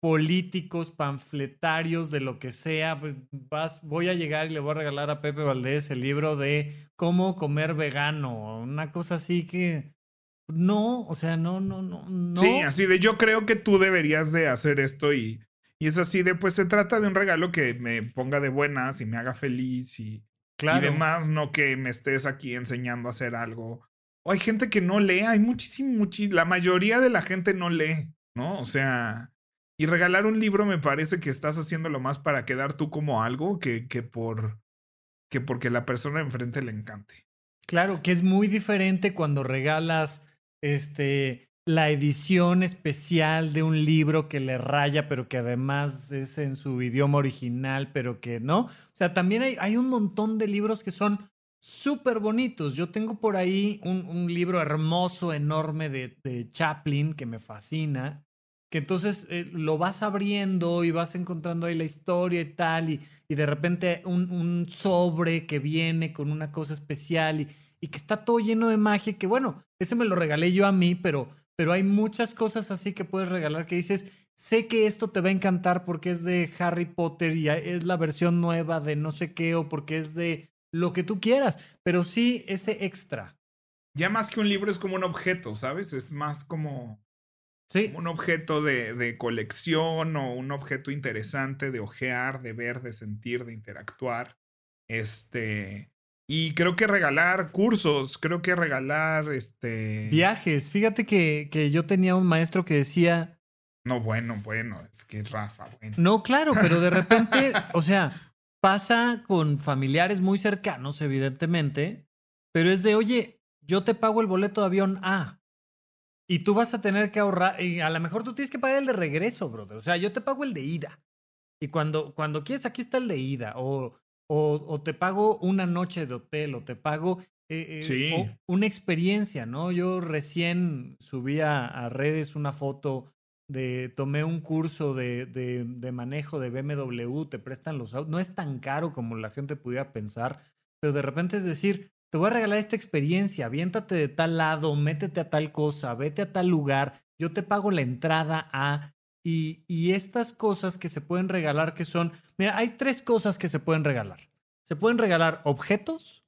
políticos, panfletarios, de lo que sea, pues vas, voy a llegar y le voy a regalar a Pepe Valdés el libro de cómo comer vegano, una cosa así que no, o sea, no, no, no, no. Sí, así de yo creo que tú deberías de hacer esto y, y es así de pues se trata de un regalo que me ponga de buenas y me haga feliz y, claro. y demás, no que me estés aquí enseñando a hacer algo O hay gente que no lee, hay muchísimo, muchísimo, la mayoría de la gente no lee, ¿no? O sea, y regalar un libro me parece que estás haciéndolo más para quedar tú como algo que, que por que porque la persona enfrente le encante. Claro, que es muy diferente cuando regalas este la edición especial de un libro que le raya, pero que además es en su idioma original, pero que no. O sea, también hay, hay un montón de libros que son súper bonitos. Yo tengo por ahí un, un libro hermoso, enorme de, de, Chaplin que me fascina, que entonces eh, lo vas abriendo y vas encontrando ahí la historia y tal, y, y de repente un, un, sobre que viene con una cosa especial y, y que está todo lleno de magia, que bueno, ese me lo regalé yo a mí, pero pero hay muchas cosas así que puedes regalar que dices, sé que esto te va a encantar porque es de Harry Potter y es la versión nueva de no sé qué o porque es de lo que tú quieras, pero sí ese extra. Ya más que un libro es como un objeto, ¿sabes? Es más como, sí. un objeto de, de colección o un objeto interesante de ojear, de ver, de sentir, de interactuar. Este, y creo que regalar cursos, creo que regalar este. Viajes. Fíjate que, que yo tenía un maestro que decía. No, bueno, bueno, es que Rafa, bueno. No, claro, pero de repente, o sea, pasa con familiares muy cercanos, evidentemente, pero es de, oye, yo te pago el boleto de avión A. Y tú vas a tener que ahorrar, y a lo mejor tú tienes que pagar el de regreso, brother. O sea, yo te pago el de ida. Y cuando, cuando quieres, aquí está el de ida. O o, o, te pago una noche de hotel, o te pago eh, sí. una experiencia, ¿no? Yo recién subí a, a, redes una foto de, tomé un curso de, de, de, manejo de BMW, te prestan los autos, no es tan caro como la gente pudiera pensar, pero de repente es decir, te voy a regalar esta experiencia, aviéntate de tal lado, métete a tal cosa, vete a tal lugar, yo te pago la entrada a y, y, estas cosas que se pueden regalar que son, mira, hay tres cosas que se pueden regalar. Se pueden regalar objetos,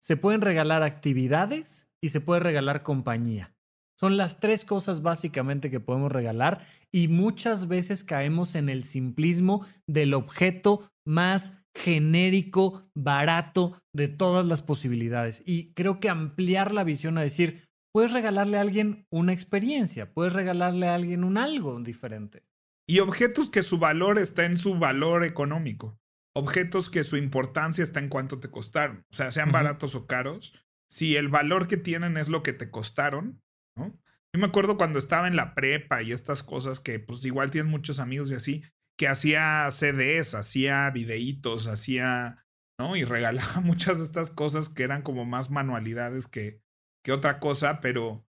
se pueden regalar actividades y se puede regalar compañía. Son las tres cosas básicamente que podemos regalar y muchas veces caemos en el simplismo del objeto más genérico, barato de todas las posibilidades. Y creo que ampliar la visión a decir, puedes regalarle a alguien una experiencia, puedes regalarle a alguien un algo diferente. Y objetos que su valor está en su valor económico. Objetos que su importancia está en cuánto te costaron. O sea, sean baratos o caros. Si el valor que tienen es lo que te costaron, ¿no? Yo me acuerdo cuando estaba en la prepa y estas cosas que pues igual tienes muchos amigos y así, que hacía CDs, hacía videitos, hacía, ¿no? Y regalaba muchas de estas cosas que eran como más manualidades que, que otra cosa, pero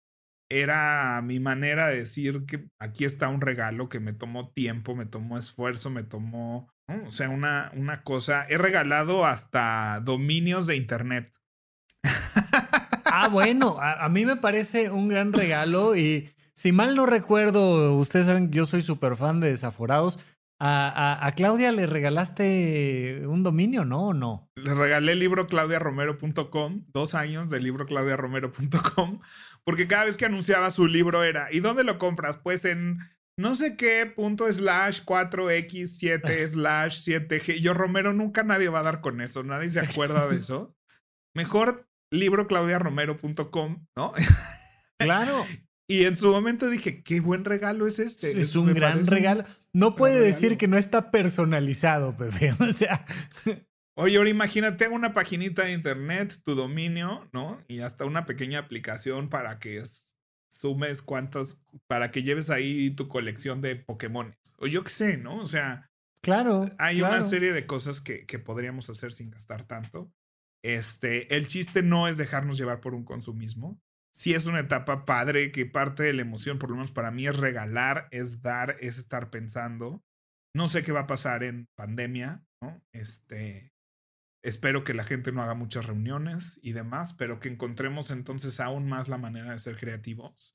era mi manera de decir que aquí está un regalo que me tomó tiempo, me tomó esfuerzo, me tomó, ¿no? o sea, una, una cosa. He regalado hasta dominios de internet. Ah, bueno, a, a, mí me parece un gran regalo y si mal no recuerdo, ustedes saben que yo soy súper fan de Desaforados. A, a, a, Claudia le regalaste un dominio, ¿no? ¿O no? Le regalé el libro claudiaromero.com, dos años del libro claudiaromero.com, porque cada vez que anunciaba su libro era, ¿y dónde lo compras? Pues en no sé qué punto slash 4x7 slash 7g. Yo, Romero, nunca nadie va a dar con eso, nadie se acuerda de eso. Mejor libro claudiaromero.com, ¿no? Claro. Y en su momento dije, qué buen regalo es este. Es un gran regalo. No puede decir que no está personalizado, Pepe. O sea. Oye, ahora imagínate una paginita de internet, tu dominio, ¿no? Y hasta una pequeña aplicación para que sumes cuántos, para que lleves ahí tu colección de Pokémon. O yo qué sé, ¿no? O sea. Claro. Hay claro. una serie de cosas que, que podríamos hacer sin gastar tanto. Este, el chiste no es dejarnos llevar por un consumismo sí es una etapa padre que parte de la emoción, por lo menos para mí, es regalar, es dar, es estar pensando. No sé qué va a pasar en pandemia, ¿no? Este, espero que la gente no haga muchas reuniones y demás, pero que encontremos entonces aún más la manera de ser creativos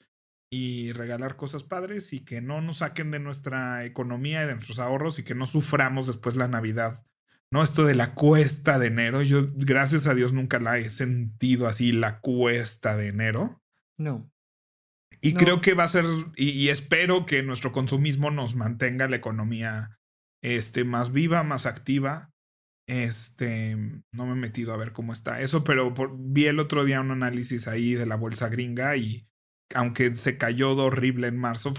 y regalar cosas padres y que no nos saquen de nuestra economía y de nuestros ahorros y que no suframos después la Navidad. No, esto de la cuesta de enero, yo gracias a Dios nunca la he sentido así, la cuesta de enero. No. Y no. creo que va a ser, y, y, espero que nuestro consumismo nos mantenga la economía este, más viva, más activa. Este, no me he metido a ver cómo está eso, pero vi el otro día un análisis ahí de la bolsa gringa y aunque se cayó de horrible en marzo,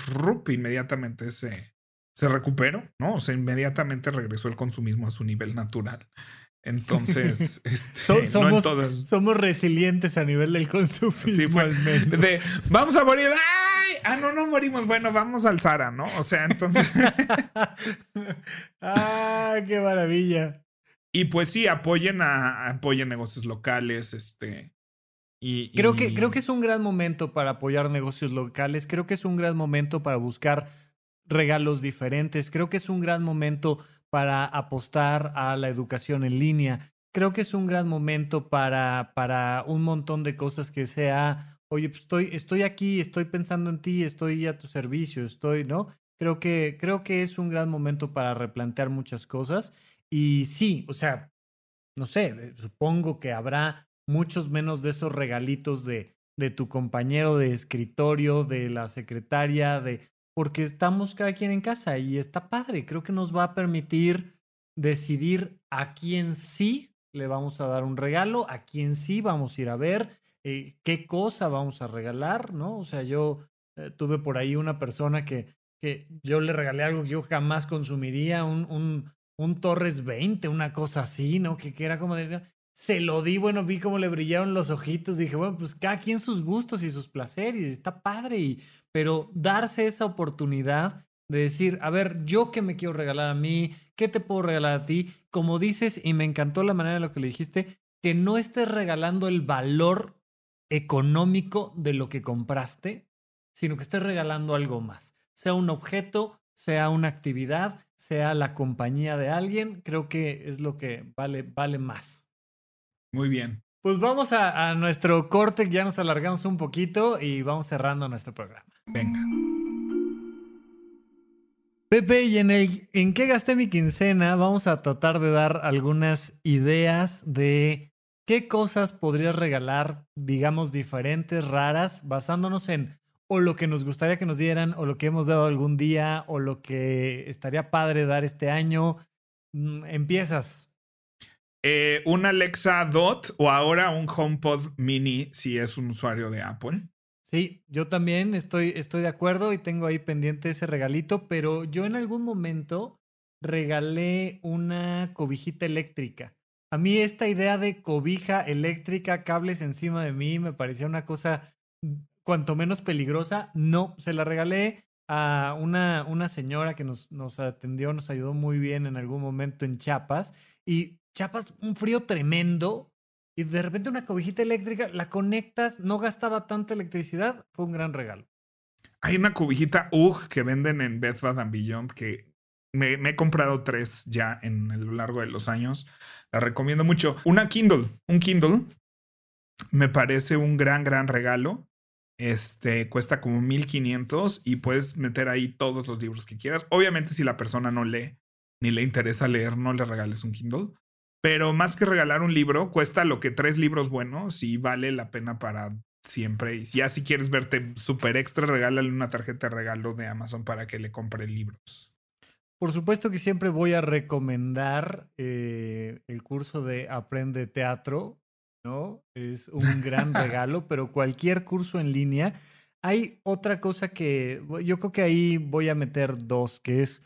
inmediatamente se, se recuperó, ¿no? O sea, inmediatamente regresó el consumismo a su nivel natural. Entonces, este, somos, somos resilientes a nivel del consumismo al menos. vamos a morir. ¡Ay! Ah, no, no morimos. Bueno, vamos al Zara, ¿no? O sea, entonces. ¡Ah, qué maravilla! Y pues sí, apoyen a, apoyen negocios locales, este. Y, creo, Que, creo que es un gran momento para apoyar negocios locales. Creo que es un gran momento para buscar regalos diferentes. Creo que es un gran momento para apostar a la educación en línea. Creo que es un gran momento para, para un montón de cosas que sea, oye, pues estoy, estoy aquí, estoy pensando en ti, estoy a tu servicio, estoy, ¿no? Creo que, creo que es un gran momento para replantear muchas cosas. Y sí, o sea, no sé, supongo que habrá muchos menos de esos regalitos de, de tu compañero de escritorio, de la secretaria, de porque estamos cada quien en casa y está padre. Creo que nos va a permitir decidir a quién sí le vamos a dar un regalo, a quién sí vamos a ir a ver, eh, qué cosa vamos a regalar, ¿no? O sea, yo eh, tuve por ahí una persona que, que yo le regalé algo que yo jamás consumiría, un, un, un Torres 20, una cosa así, ¿no? Que, que era como de... Se lo di, bueno, vi cómo le brillaron los ojitos, dije, bueno, pues cada quien sus gustos y sus placeres, está padre y pero darse esa oportunidad de decir, a ver, yo qué me quiero regalar a mí, qué te puedo regalar a ti, como dices, y me encantó la manera de lo que le dijiste, que no estés regalando el valor económico de lo que compraste, sino que estés regalando algo más, sea un objeto, sea una actividad, sea la compañía de alguien, creo que es lo que vale, vale más. Muy bien. Pues vamos a, a nuestro corte, ya nos alargamos un poquito y vamos cerrando nuestro programa. Venga. Pepe, y en el en qué gasté mi quincena, vamos a tratar de dar algunas ideas de qué cosas podrías regalar, digamos, diferentes, raras, basándonos en o lo que nos gustaría que nos dieran, o lo que hemos dado algún día, o lo que estaría padre dar este año. Mm, empiezas. Eh, un Alexa Dot o ahora un HomePod Mini si es un usuario de Apple. Sí, yo también estoy, estoy de acuerdo y tengo ahí pendiente ese regalito, pero yo en algún momento regalé una cobijita eléctrica. A mí esta idea de cobija eléctrica, cables encima de mí, me parecía una cosa cuanto menos peligrosa. No, se la regalé a una, una señora que nos, nos atendió, nos ayudó muy bien en algún momento en Chiapas. Y Chiapas, un frío tremendo, y de repente una cobijita eléctrica, la conectas, no gastaba tanta electricidad, fue un gran regalo. Hay una cobijita UG que venden en Bed Bath and Beyond que me, he comprado tres ya en a lo largo de los años. La recomiendo mucho. Una Kindle, un Kindle, me parece un gran, gran regalo. Este cuesta como 1500 y puedes meter ahí todos los libros que quieras. Obviamente, si la persona no lee ni le interesa leer, no le regales un Kindle. Pero más que regalar un libro, cuesta lo que tres libros buenos y vale la pena para siempre. Y ya si quieres verte súper extra, regálale una tarjeta de regalo de Amazon para que le compre libros. Por supuesto que siempre voy a recomendar eh, el curso de Aprende Teatro, ¿no? Es un gran regalo, pero cualquier curso en línea. Hay otra cosa que yo creo que ahí voy a meter dos, que es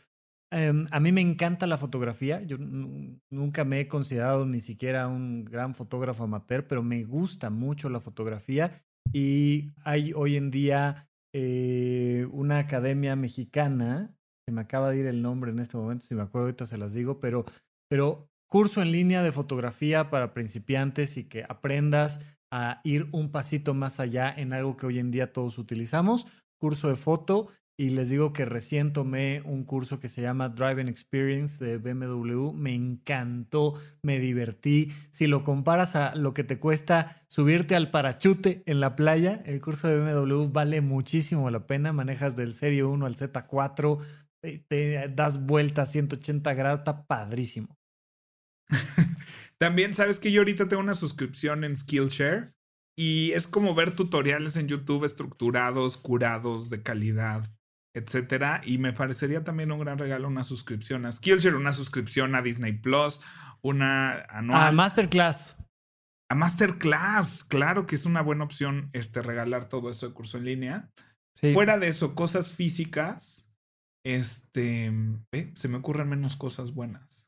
Em, a mí me encanta la fotografía. Yo nunca me he considerado ni siquiera un gran fotógrafo amateur, pero me gusta mucho la fotografía. Y hay hoy en día eh, una academia mexicana, que me acaba de ir el nombre en este momento, si me acuerdo ahorita se las digo, pero, pero curso en línea de fotografía para principiantes y que aprendas a ir un pasito más allá en algo que hoy en día todos utilizamos. Curso de foto y les digo que recién tomé un curso que se llama Driving Experience de BMW. Me encantó, me divertí. Si lo comparas a lo que te cuesta subirte al parachute en la playa, el curso de BMW vale muchísimo la pena. Manejas del Serie 1 al Z4, eh, te das vueltas 180 grados, está padrísimo. También sabes que yo ahorita tengo una suscripción en Skillshare y es como ver tutoriales en YouTube estructurados, curados, de calidad etcétera. Y me parecería también un gran regalo una suscripción a Skillshare, una suscripción a Disney Plus, una anual. A Masterclass. A Masterclass, claro que es una buena opción este, regalar todo eso de curso en línea. Fuera de eso, cosas físicas, este, eh, se me ocurren menos cosas buenas.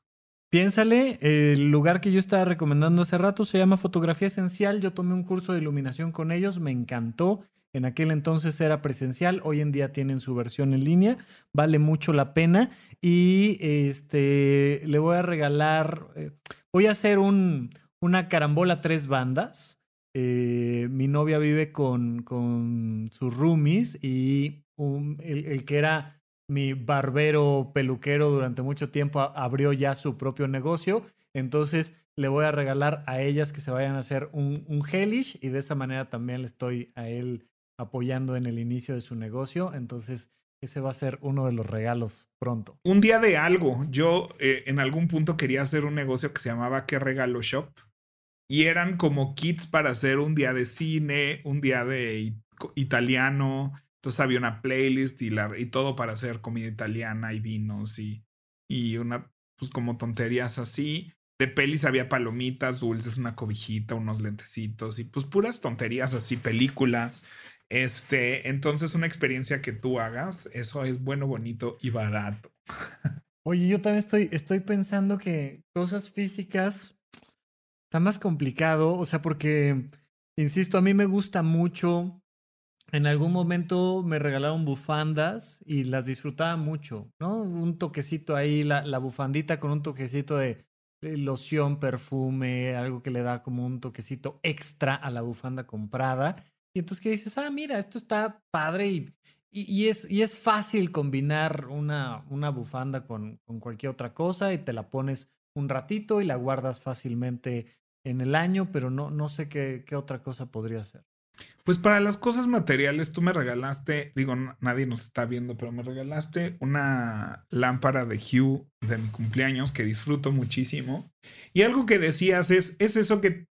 Piénsale, el lugar que yo estaba recomendando hace rato se llama Fotografía Esencial. Yo tomé un curso de iluminación con ellos, me encantó. En aquel entonces era presencial, hoy en día tienen su versión en línea, vale mucho la pena. Y este le voy a regalar, eh, voy a hacer un, una carambola tres bandas. Eh, mi novia vive con, con sus roomies y el, que era mi barbero peluquero durante mucho tiempo abrió ya su propio negocio. Entonces le voy a regalar a ellas que se vayan a hacer un, un Hellish y de esa manera también le estoy a él apoyando en el inicio de su negocio. Entonces, ese va a ser uno de los regalos pronto. Un día de algo. Yo eh, en algún punto quería hacer un negocio que se llamaba ¿Qué regalo shop? Y eran como kits para hacer un día de cine, un día de italiano. Entonces había una playlist y, la, y todo para hacer comida italiana y vinos y, y una, pues como tonterías así. De pelis había palomitas, dulces, una cobijita, unos lentecitos y pues puras tonterías así, películas. Este, entonces una experiencia que tú hagas, eso es bueno, bonito y barato. Oye, yo también estoy, estoy pensando que cosas físicas está más complicado, o sea, porque, insisto, a mí me gusta mucho. En algún momento me regalaron bufandas y las disfrutaba mucho, ¿no? Un toquecito ahí, la, la bufandita con un toquecito de loción, perfume, algo que le da como un toquecito extra a la bufanda comprada. Y entonces que dices, ah, mira, esto está padre y, y, es, y es fácil combinar una, una bufanda con, con cualquier otra cosa y te la pones un ratito y la guardas fácilmente en el año, pero no, no sé qué, qué otra cosa podría ser. Pues para las cosas materiales, tú me regalaste, digo, nadie nos está viendo, pero me regalaste una lámpara de Hue de mi cumpleaños que disfruto muchísimo. Y algo que decías es, es eso que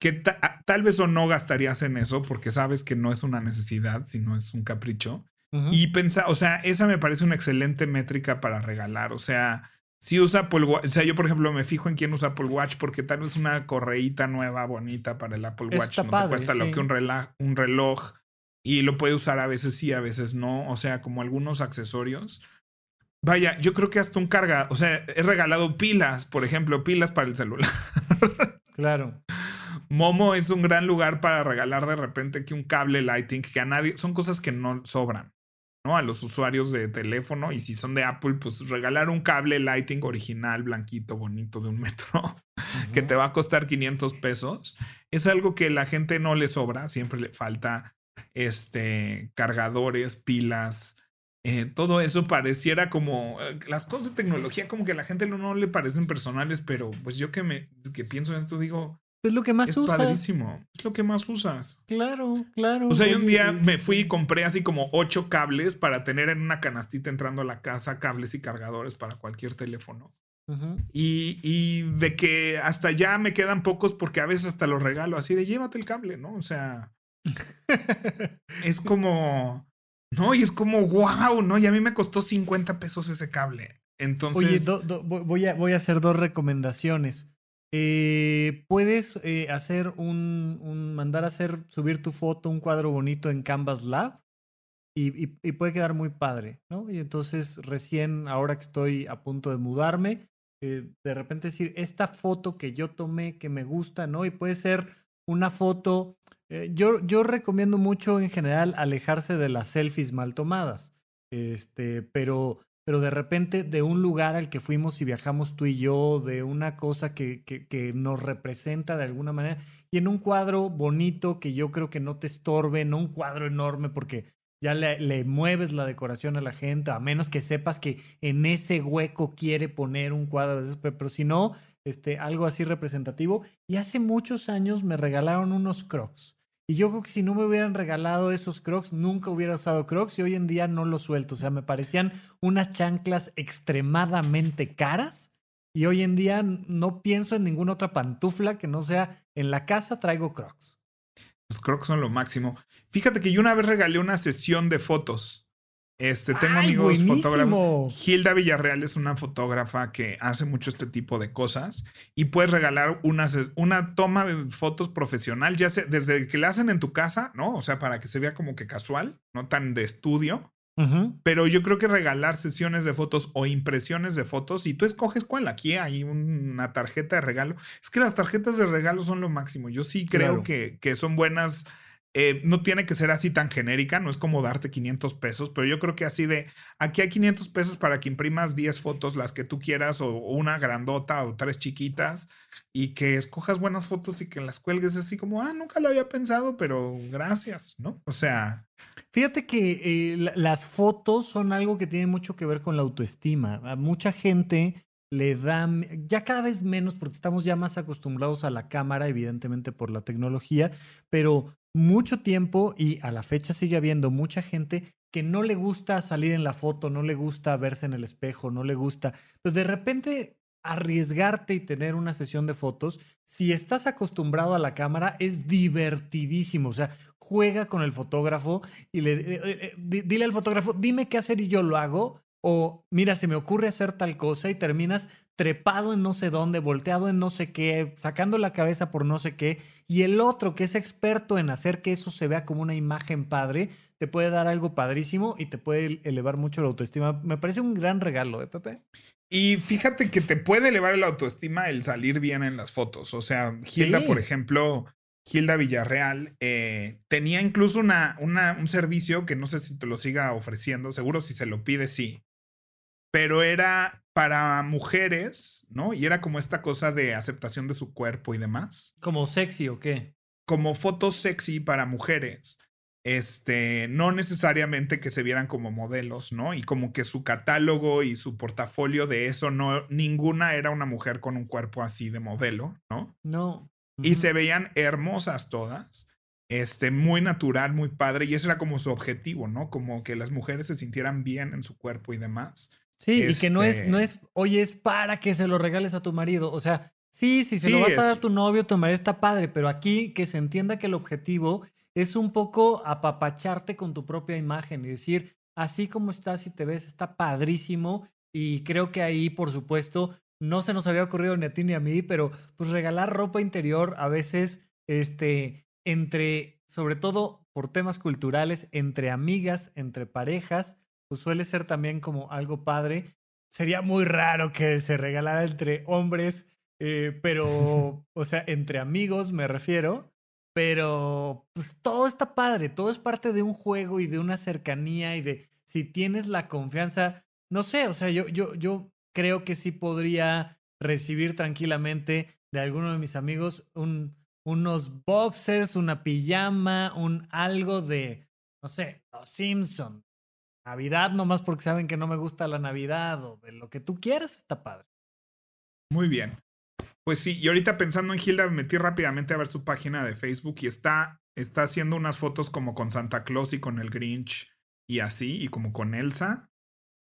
que tal vez o no gastarías en eso porque sabes que no es una necesidad, sino es un capricho. Y pensar, o sea, esa me parece una excelente métrica para regalar. O sea, si usa Apple Watch, o sea, yo por ejemplo me fijo en quién usa Apple Watch porque tal vez una correíta nueva, bonita para el Apple Watch no te cuesta lo que un reloj, un reloj y lo puede usar a veces sí, a veces no. O sea, como algunos accesorios. Vaya, yo creo que hasta un carga, o sea, he regalado pilas, por ejemplo, pilas para el celular. Claro. Momo es un gran lugar para regalar de repente que un cable lighting que a nadie son cosas que no sobran, ¿no? A los usuarios de teléfono y si son de Apple, pues regalar un cable lighting original, blanquito, bonito de un metro, que te va a costar 500 pesos, es algo que la gente no le sobra, siempre le falta este cargadores, pilas, eh, todo eso pareciera como eh, las cosas de tecnología como que a la gente no, no, le parecen personales, pero pues yo que me que pienso en esto digo, es lo que más usas. Es padrísimo. Es lo que más usas. Claro, claro. O sea, yo un día me fui y compré así como ocho cables para tener en una canastita entrando a la casa cables y cargadores para cualquier teléfono. y, y, de que hasta ya me quedan pocos porque a veces hasta los regalo así de llévate el cable, ¿no? O sea, es como, no, y es como, wow, ¿no? Y a mí me costó 50 pesos ese cable. Entonces... Oye, voy, a, voy a hacer dos recomendaciones. Eh, puedes eh, hacer un, un, mandar a hacer, subir tu foto, un cuadro bonito en Canvas Lab y, y, puede quedar muy padre, ¿no? Y entonces recién, ahora que estoy a punto de mudarme, eh, de repente decir, esta foto que yo tomé que me gusta, ¿no? Y puede ser una foto, eh, yo, yo recomiendo mucho en general alejarse de las selfies mal tomadas, este, pero pero de repente de un lugar al que fuimos y viajamos tú y yo, de una cosa que, que, nos representa de alguna manera, y en un cuadro bonito que yo creo que no te estorbe, no un cuadro enorme porque ya le, mueves la decoración a la gente, a menos que sepas que en ese hueco quiere poner un cuadro de esos, pero si no, este, algo así representativo. Y hace muchos años me regalaron unos crocs. Y yo creo que si no me hubieran regalado esos crocs, nunca hubiera usado crocs y hoy en día no los suelto. O sea, me parecían unas chanclas extremadamente caras y hoy en día no pienso en ninguna otra pantufla que no sea en la casa traigo crocs. Los crocs son lo máximo. Fíjate que yo una vez regalé una sesión de fotos Este, tengo amigos fotógrafos. Hilda Villarreal es una fotógrafa que hace mucho este tipo de cosas y puedes regalar una, una toma de fotos profesional, ya sea desde que la hacen en tu casa, ¿no? O sea, para que se vea como que casual, no tan de estudio. Pero yo creo que regalar sesiones de fotos o impresiones de fotos, y tú escoges cuál, aquí hay una tarjeta de regalo. Es que las tarjetas de regalo son lo máximo. Yo sí creo que, que son buenas eh, no tiene que ser así tan genérica, no es como darte 500 pesos, pero yo creo que así de, aquí hay 500 pesos para que imprimas 10 fotos, las que tú quieras, o, una grandota o tres chiquitas, y que escojas buenas fotos y que las cuelgues así como, ah, nunca lo había pensado, pero gracias, ¿no? O sea... Fíjate que eh, las fotos son algo que tiene mucho que ver con la autoestima. A mucha gente le da, ya cada vez menos porque estamos ya más acostumbrados a la cámara, evidentemente por la tecnología, pero mucho tiempo y a la fecha sigue habiendo mucha gente que no le gusta salir en la foto, no le gusta verse en el espejo, no le gusta, pues de repente arriesgarte y tener una sesión de fotos, si estás acostumbrado a la cámara, es divertidísimo. O sea, juega con el fotógrafo y le eh, eh, dile al fotógrafo, dime qué hacer y yo lo hago. O mira, se me ocurre hacer tal cosa y terminas trepado en no sé dónde, volteado en no sé qué, sacando la cabeza por no sé qué, y el otro que es experto en hacer que eso se vea como una imagen padre, te puede dar algo padrísimo y te puede elevar mucho la autoestima. Me parece un gran regalo, ¿eh, Pepe? Y fíjate que te puede elevar la autoestima el salir bien en las fotos. O sea, Hilda, por ejemplo, Hilda Villarreal, eh, tenía incluso una, una, un servicio que no sé si te lo siga ofreciendo, seguro si se lo pide, sí. Pero era para mujeres, ¿no? Y era como esta cosa de aceptación de su cuerpo y demás. ¿Como sexy o qué? Como fotos sexy para mujeres. Este, no necesariamente que se vieran como modelos, ¿no? Y como que su catálogo y su portafolio de eso, no, ninguna era una mujer con un cuerpo así de modelo, ¿no? No. Y se veían hermosas todas. Este, muy natural, muy padre. Y ese era como su objetivo, ¿no? Como que las mujeres se sintieran bien en su cuerpo y demás. Sí, y que no es, no este es, oye, es para que se lo regales a tu marido. O sea, sí, si se lo vas a dar a tu novio, tu marido está padre, pero aquí que se entienda que el objetivo es un poco apapacharte con tu propia imagen y decir, así como estás y te ves, está padrísimo. Y creo que ahí, por supuesto, no se nos había ocurrido ni a ti ni a mí, pero pues regalar ropa interior a veces, este, entre, sobre todo por temas culturales, entre amigas, entre parejas, pues suele ser también como algo padre. Sería muy raro que se regalara entre hombres, eh, pero, o sea, entre amigos me refiero. Pero, pues todo está padre, todo es parte de un juego y de una cercanía y de si tienes la confianza, no sé, o sea, yo, yo, yo creo que sí podría recibir tranquilamente de alguno de mis amigos un, unos boxers, una pijama, un algo de, no sé, los Simpson, Navidad nomás porque saben que no me gusta la Navidad o de lo que tú quieras, está padre. Muy bien. Pues sí, y ahorita pensando en Hilda, me metí rápidamente a ver su página de Facebook y está, está haciendo unas fotos como con Santa Claus y con el Grinch y así, y como con Elsa.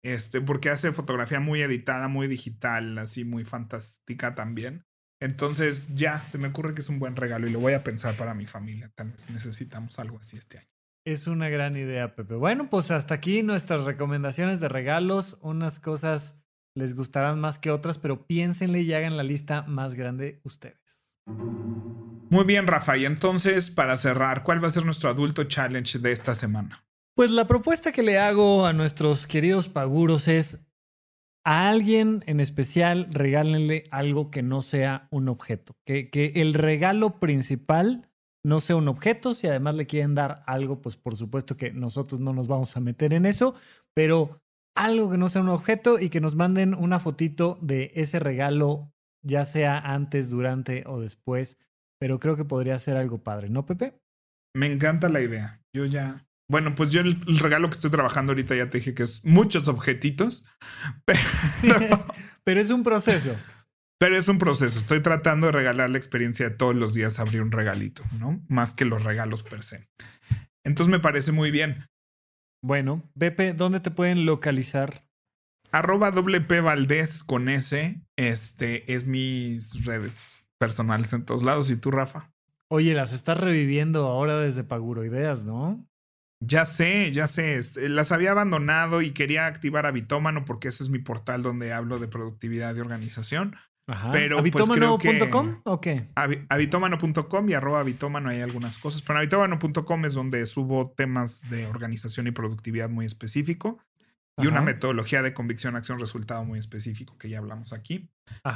Este, porque hace fotografía muy editada, muy digital, así muy fantástica también. Entonces ya, se me ocurre que es un buen regalo y lo voy a pensar para mi familia. Tal vez necesitamos algo así este año. Es una gran idea, Pepe. Bueno, pues hasta aquí nuestras recomendaciones de regalos. Unas cosas les gustarán más que otras, pero piénsenle y hagan la lista más grande ustedes. Muy bien, Rafa. Y entonces, para cerrar, ¿cuál va a ser nuestro adulto challenge de esta semana? Pues la propuesta que le hago a nuestros queridos paguros es a alguien en especial regálenle algo que no sea un objeto. Que, que el regalo principal no sea un objeto. Si además le quieren dar algo, pues por supuesto que nosotros no nos vamos a meter en eso, pero algo que no sea un objeto y que nos manden una fotito de ese regalo, ya sea antes, durante o después. Pero creo que podría ser algo padre, ¿no, Pepe? Me encanta la idea. Yo ya. Bueno, pues yo el, regalo que estoy trabajando ahorita ya te dije que es muchos objetitos, pero es un proceso. Pero es un proceso. Estoy tratando de regalar la experiencia de todos los días abrir un regalito, ¿no? Más que los regalos per se. Entonces me parece muy bien. Bueno, Pepe, ¿dónde te pueden localizar? Arroba WP Valdés con S. Este es mis redes personales en todos lados. ¿Y tú, Rafa? Oye, las estás reviviendo ahora desde Paguroideas, ¿no? Ya sé, ya sé. Este, las había abandonado y quería activar Habitómano porque ese es mi portal donde hablo de productividad y organización. Ajá. Pero ¿Habitómano.com pues, o qué? Habitómano.com y arroba habitómano hay algunas cosas. Pero habitómano.com es donde subo temas de organización y productividad muy específico y una metodología de convicción, acción, resultado muy específico que ya hablamos aquí.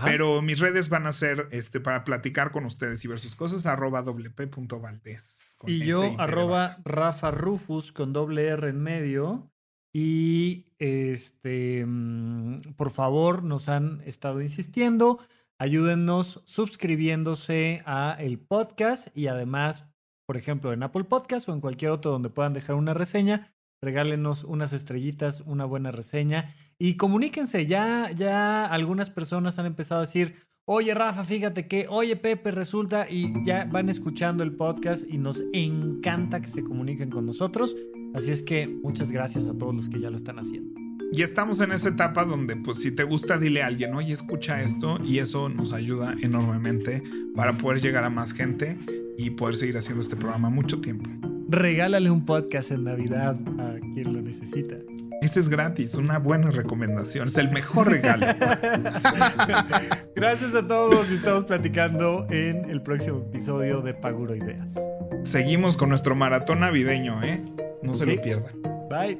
Pero mis redes van a ser este, para platicar con ustedes y ver sus cosas, arroba wp.valdés. Y yo, arroba Rafa Rufus con doble R en medio. Y este, mm, por favor, nos han estado insistiendo. Ayúdennos suscribiéndose a el podcast y además, por ejemplo, en Apple Podcast o en cualquier otro donde puedan dejar una reseña regálenos unas estrellitas, una buena reseña y comuníquense. Ya, ya algunas personas han empezado a decir, oye Rafa, fíjate que, oye Pepe, resulta, y ya van escuchando el podcast y nos encanta que se comuniquen con nosotros. Así es que muchas gracias a todos los que ya lo están haciendo. Y estamos en esa etapa donde, pues, si te gusta, dile a alguien, oye, escucha esto, y eso nos ayuda enormemente para poder llegar a más gente y poder seguir haciendo este programa mucho tiempo regálale un podcast en Navidad a quien lo necesita. Este es gratis, una buena recomendación, es el mejor regalo. Gracias a todos y estamos platicando en el próximo episodio de Paguro Ideas. Seguimos con nuestro maratón navideño, ¿eh? No se lo pierdan. Bye.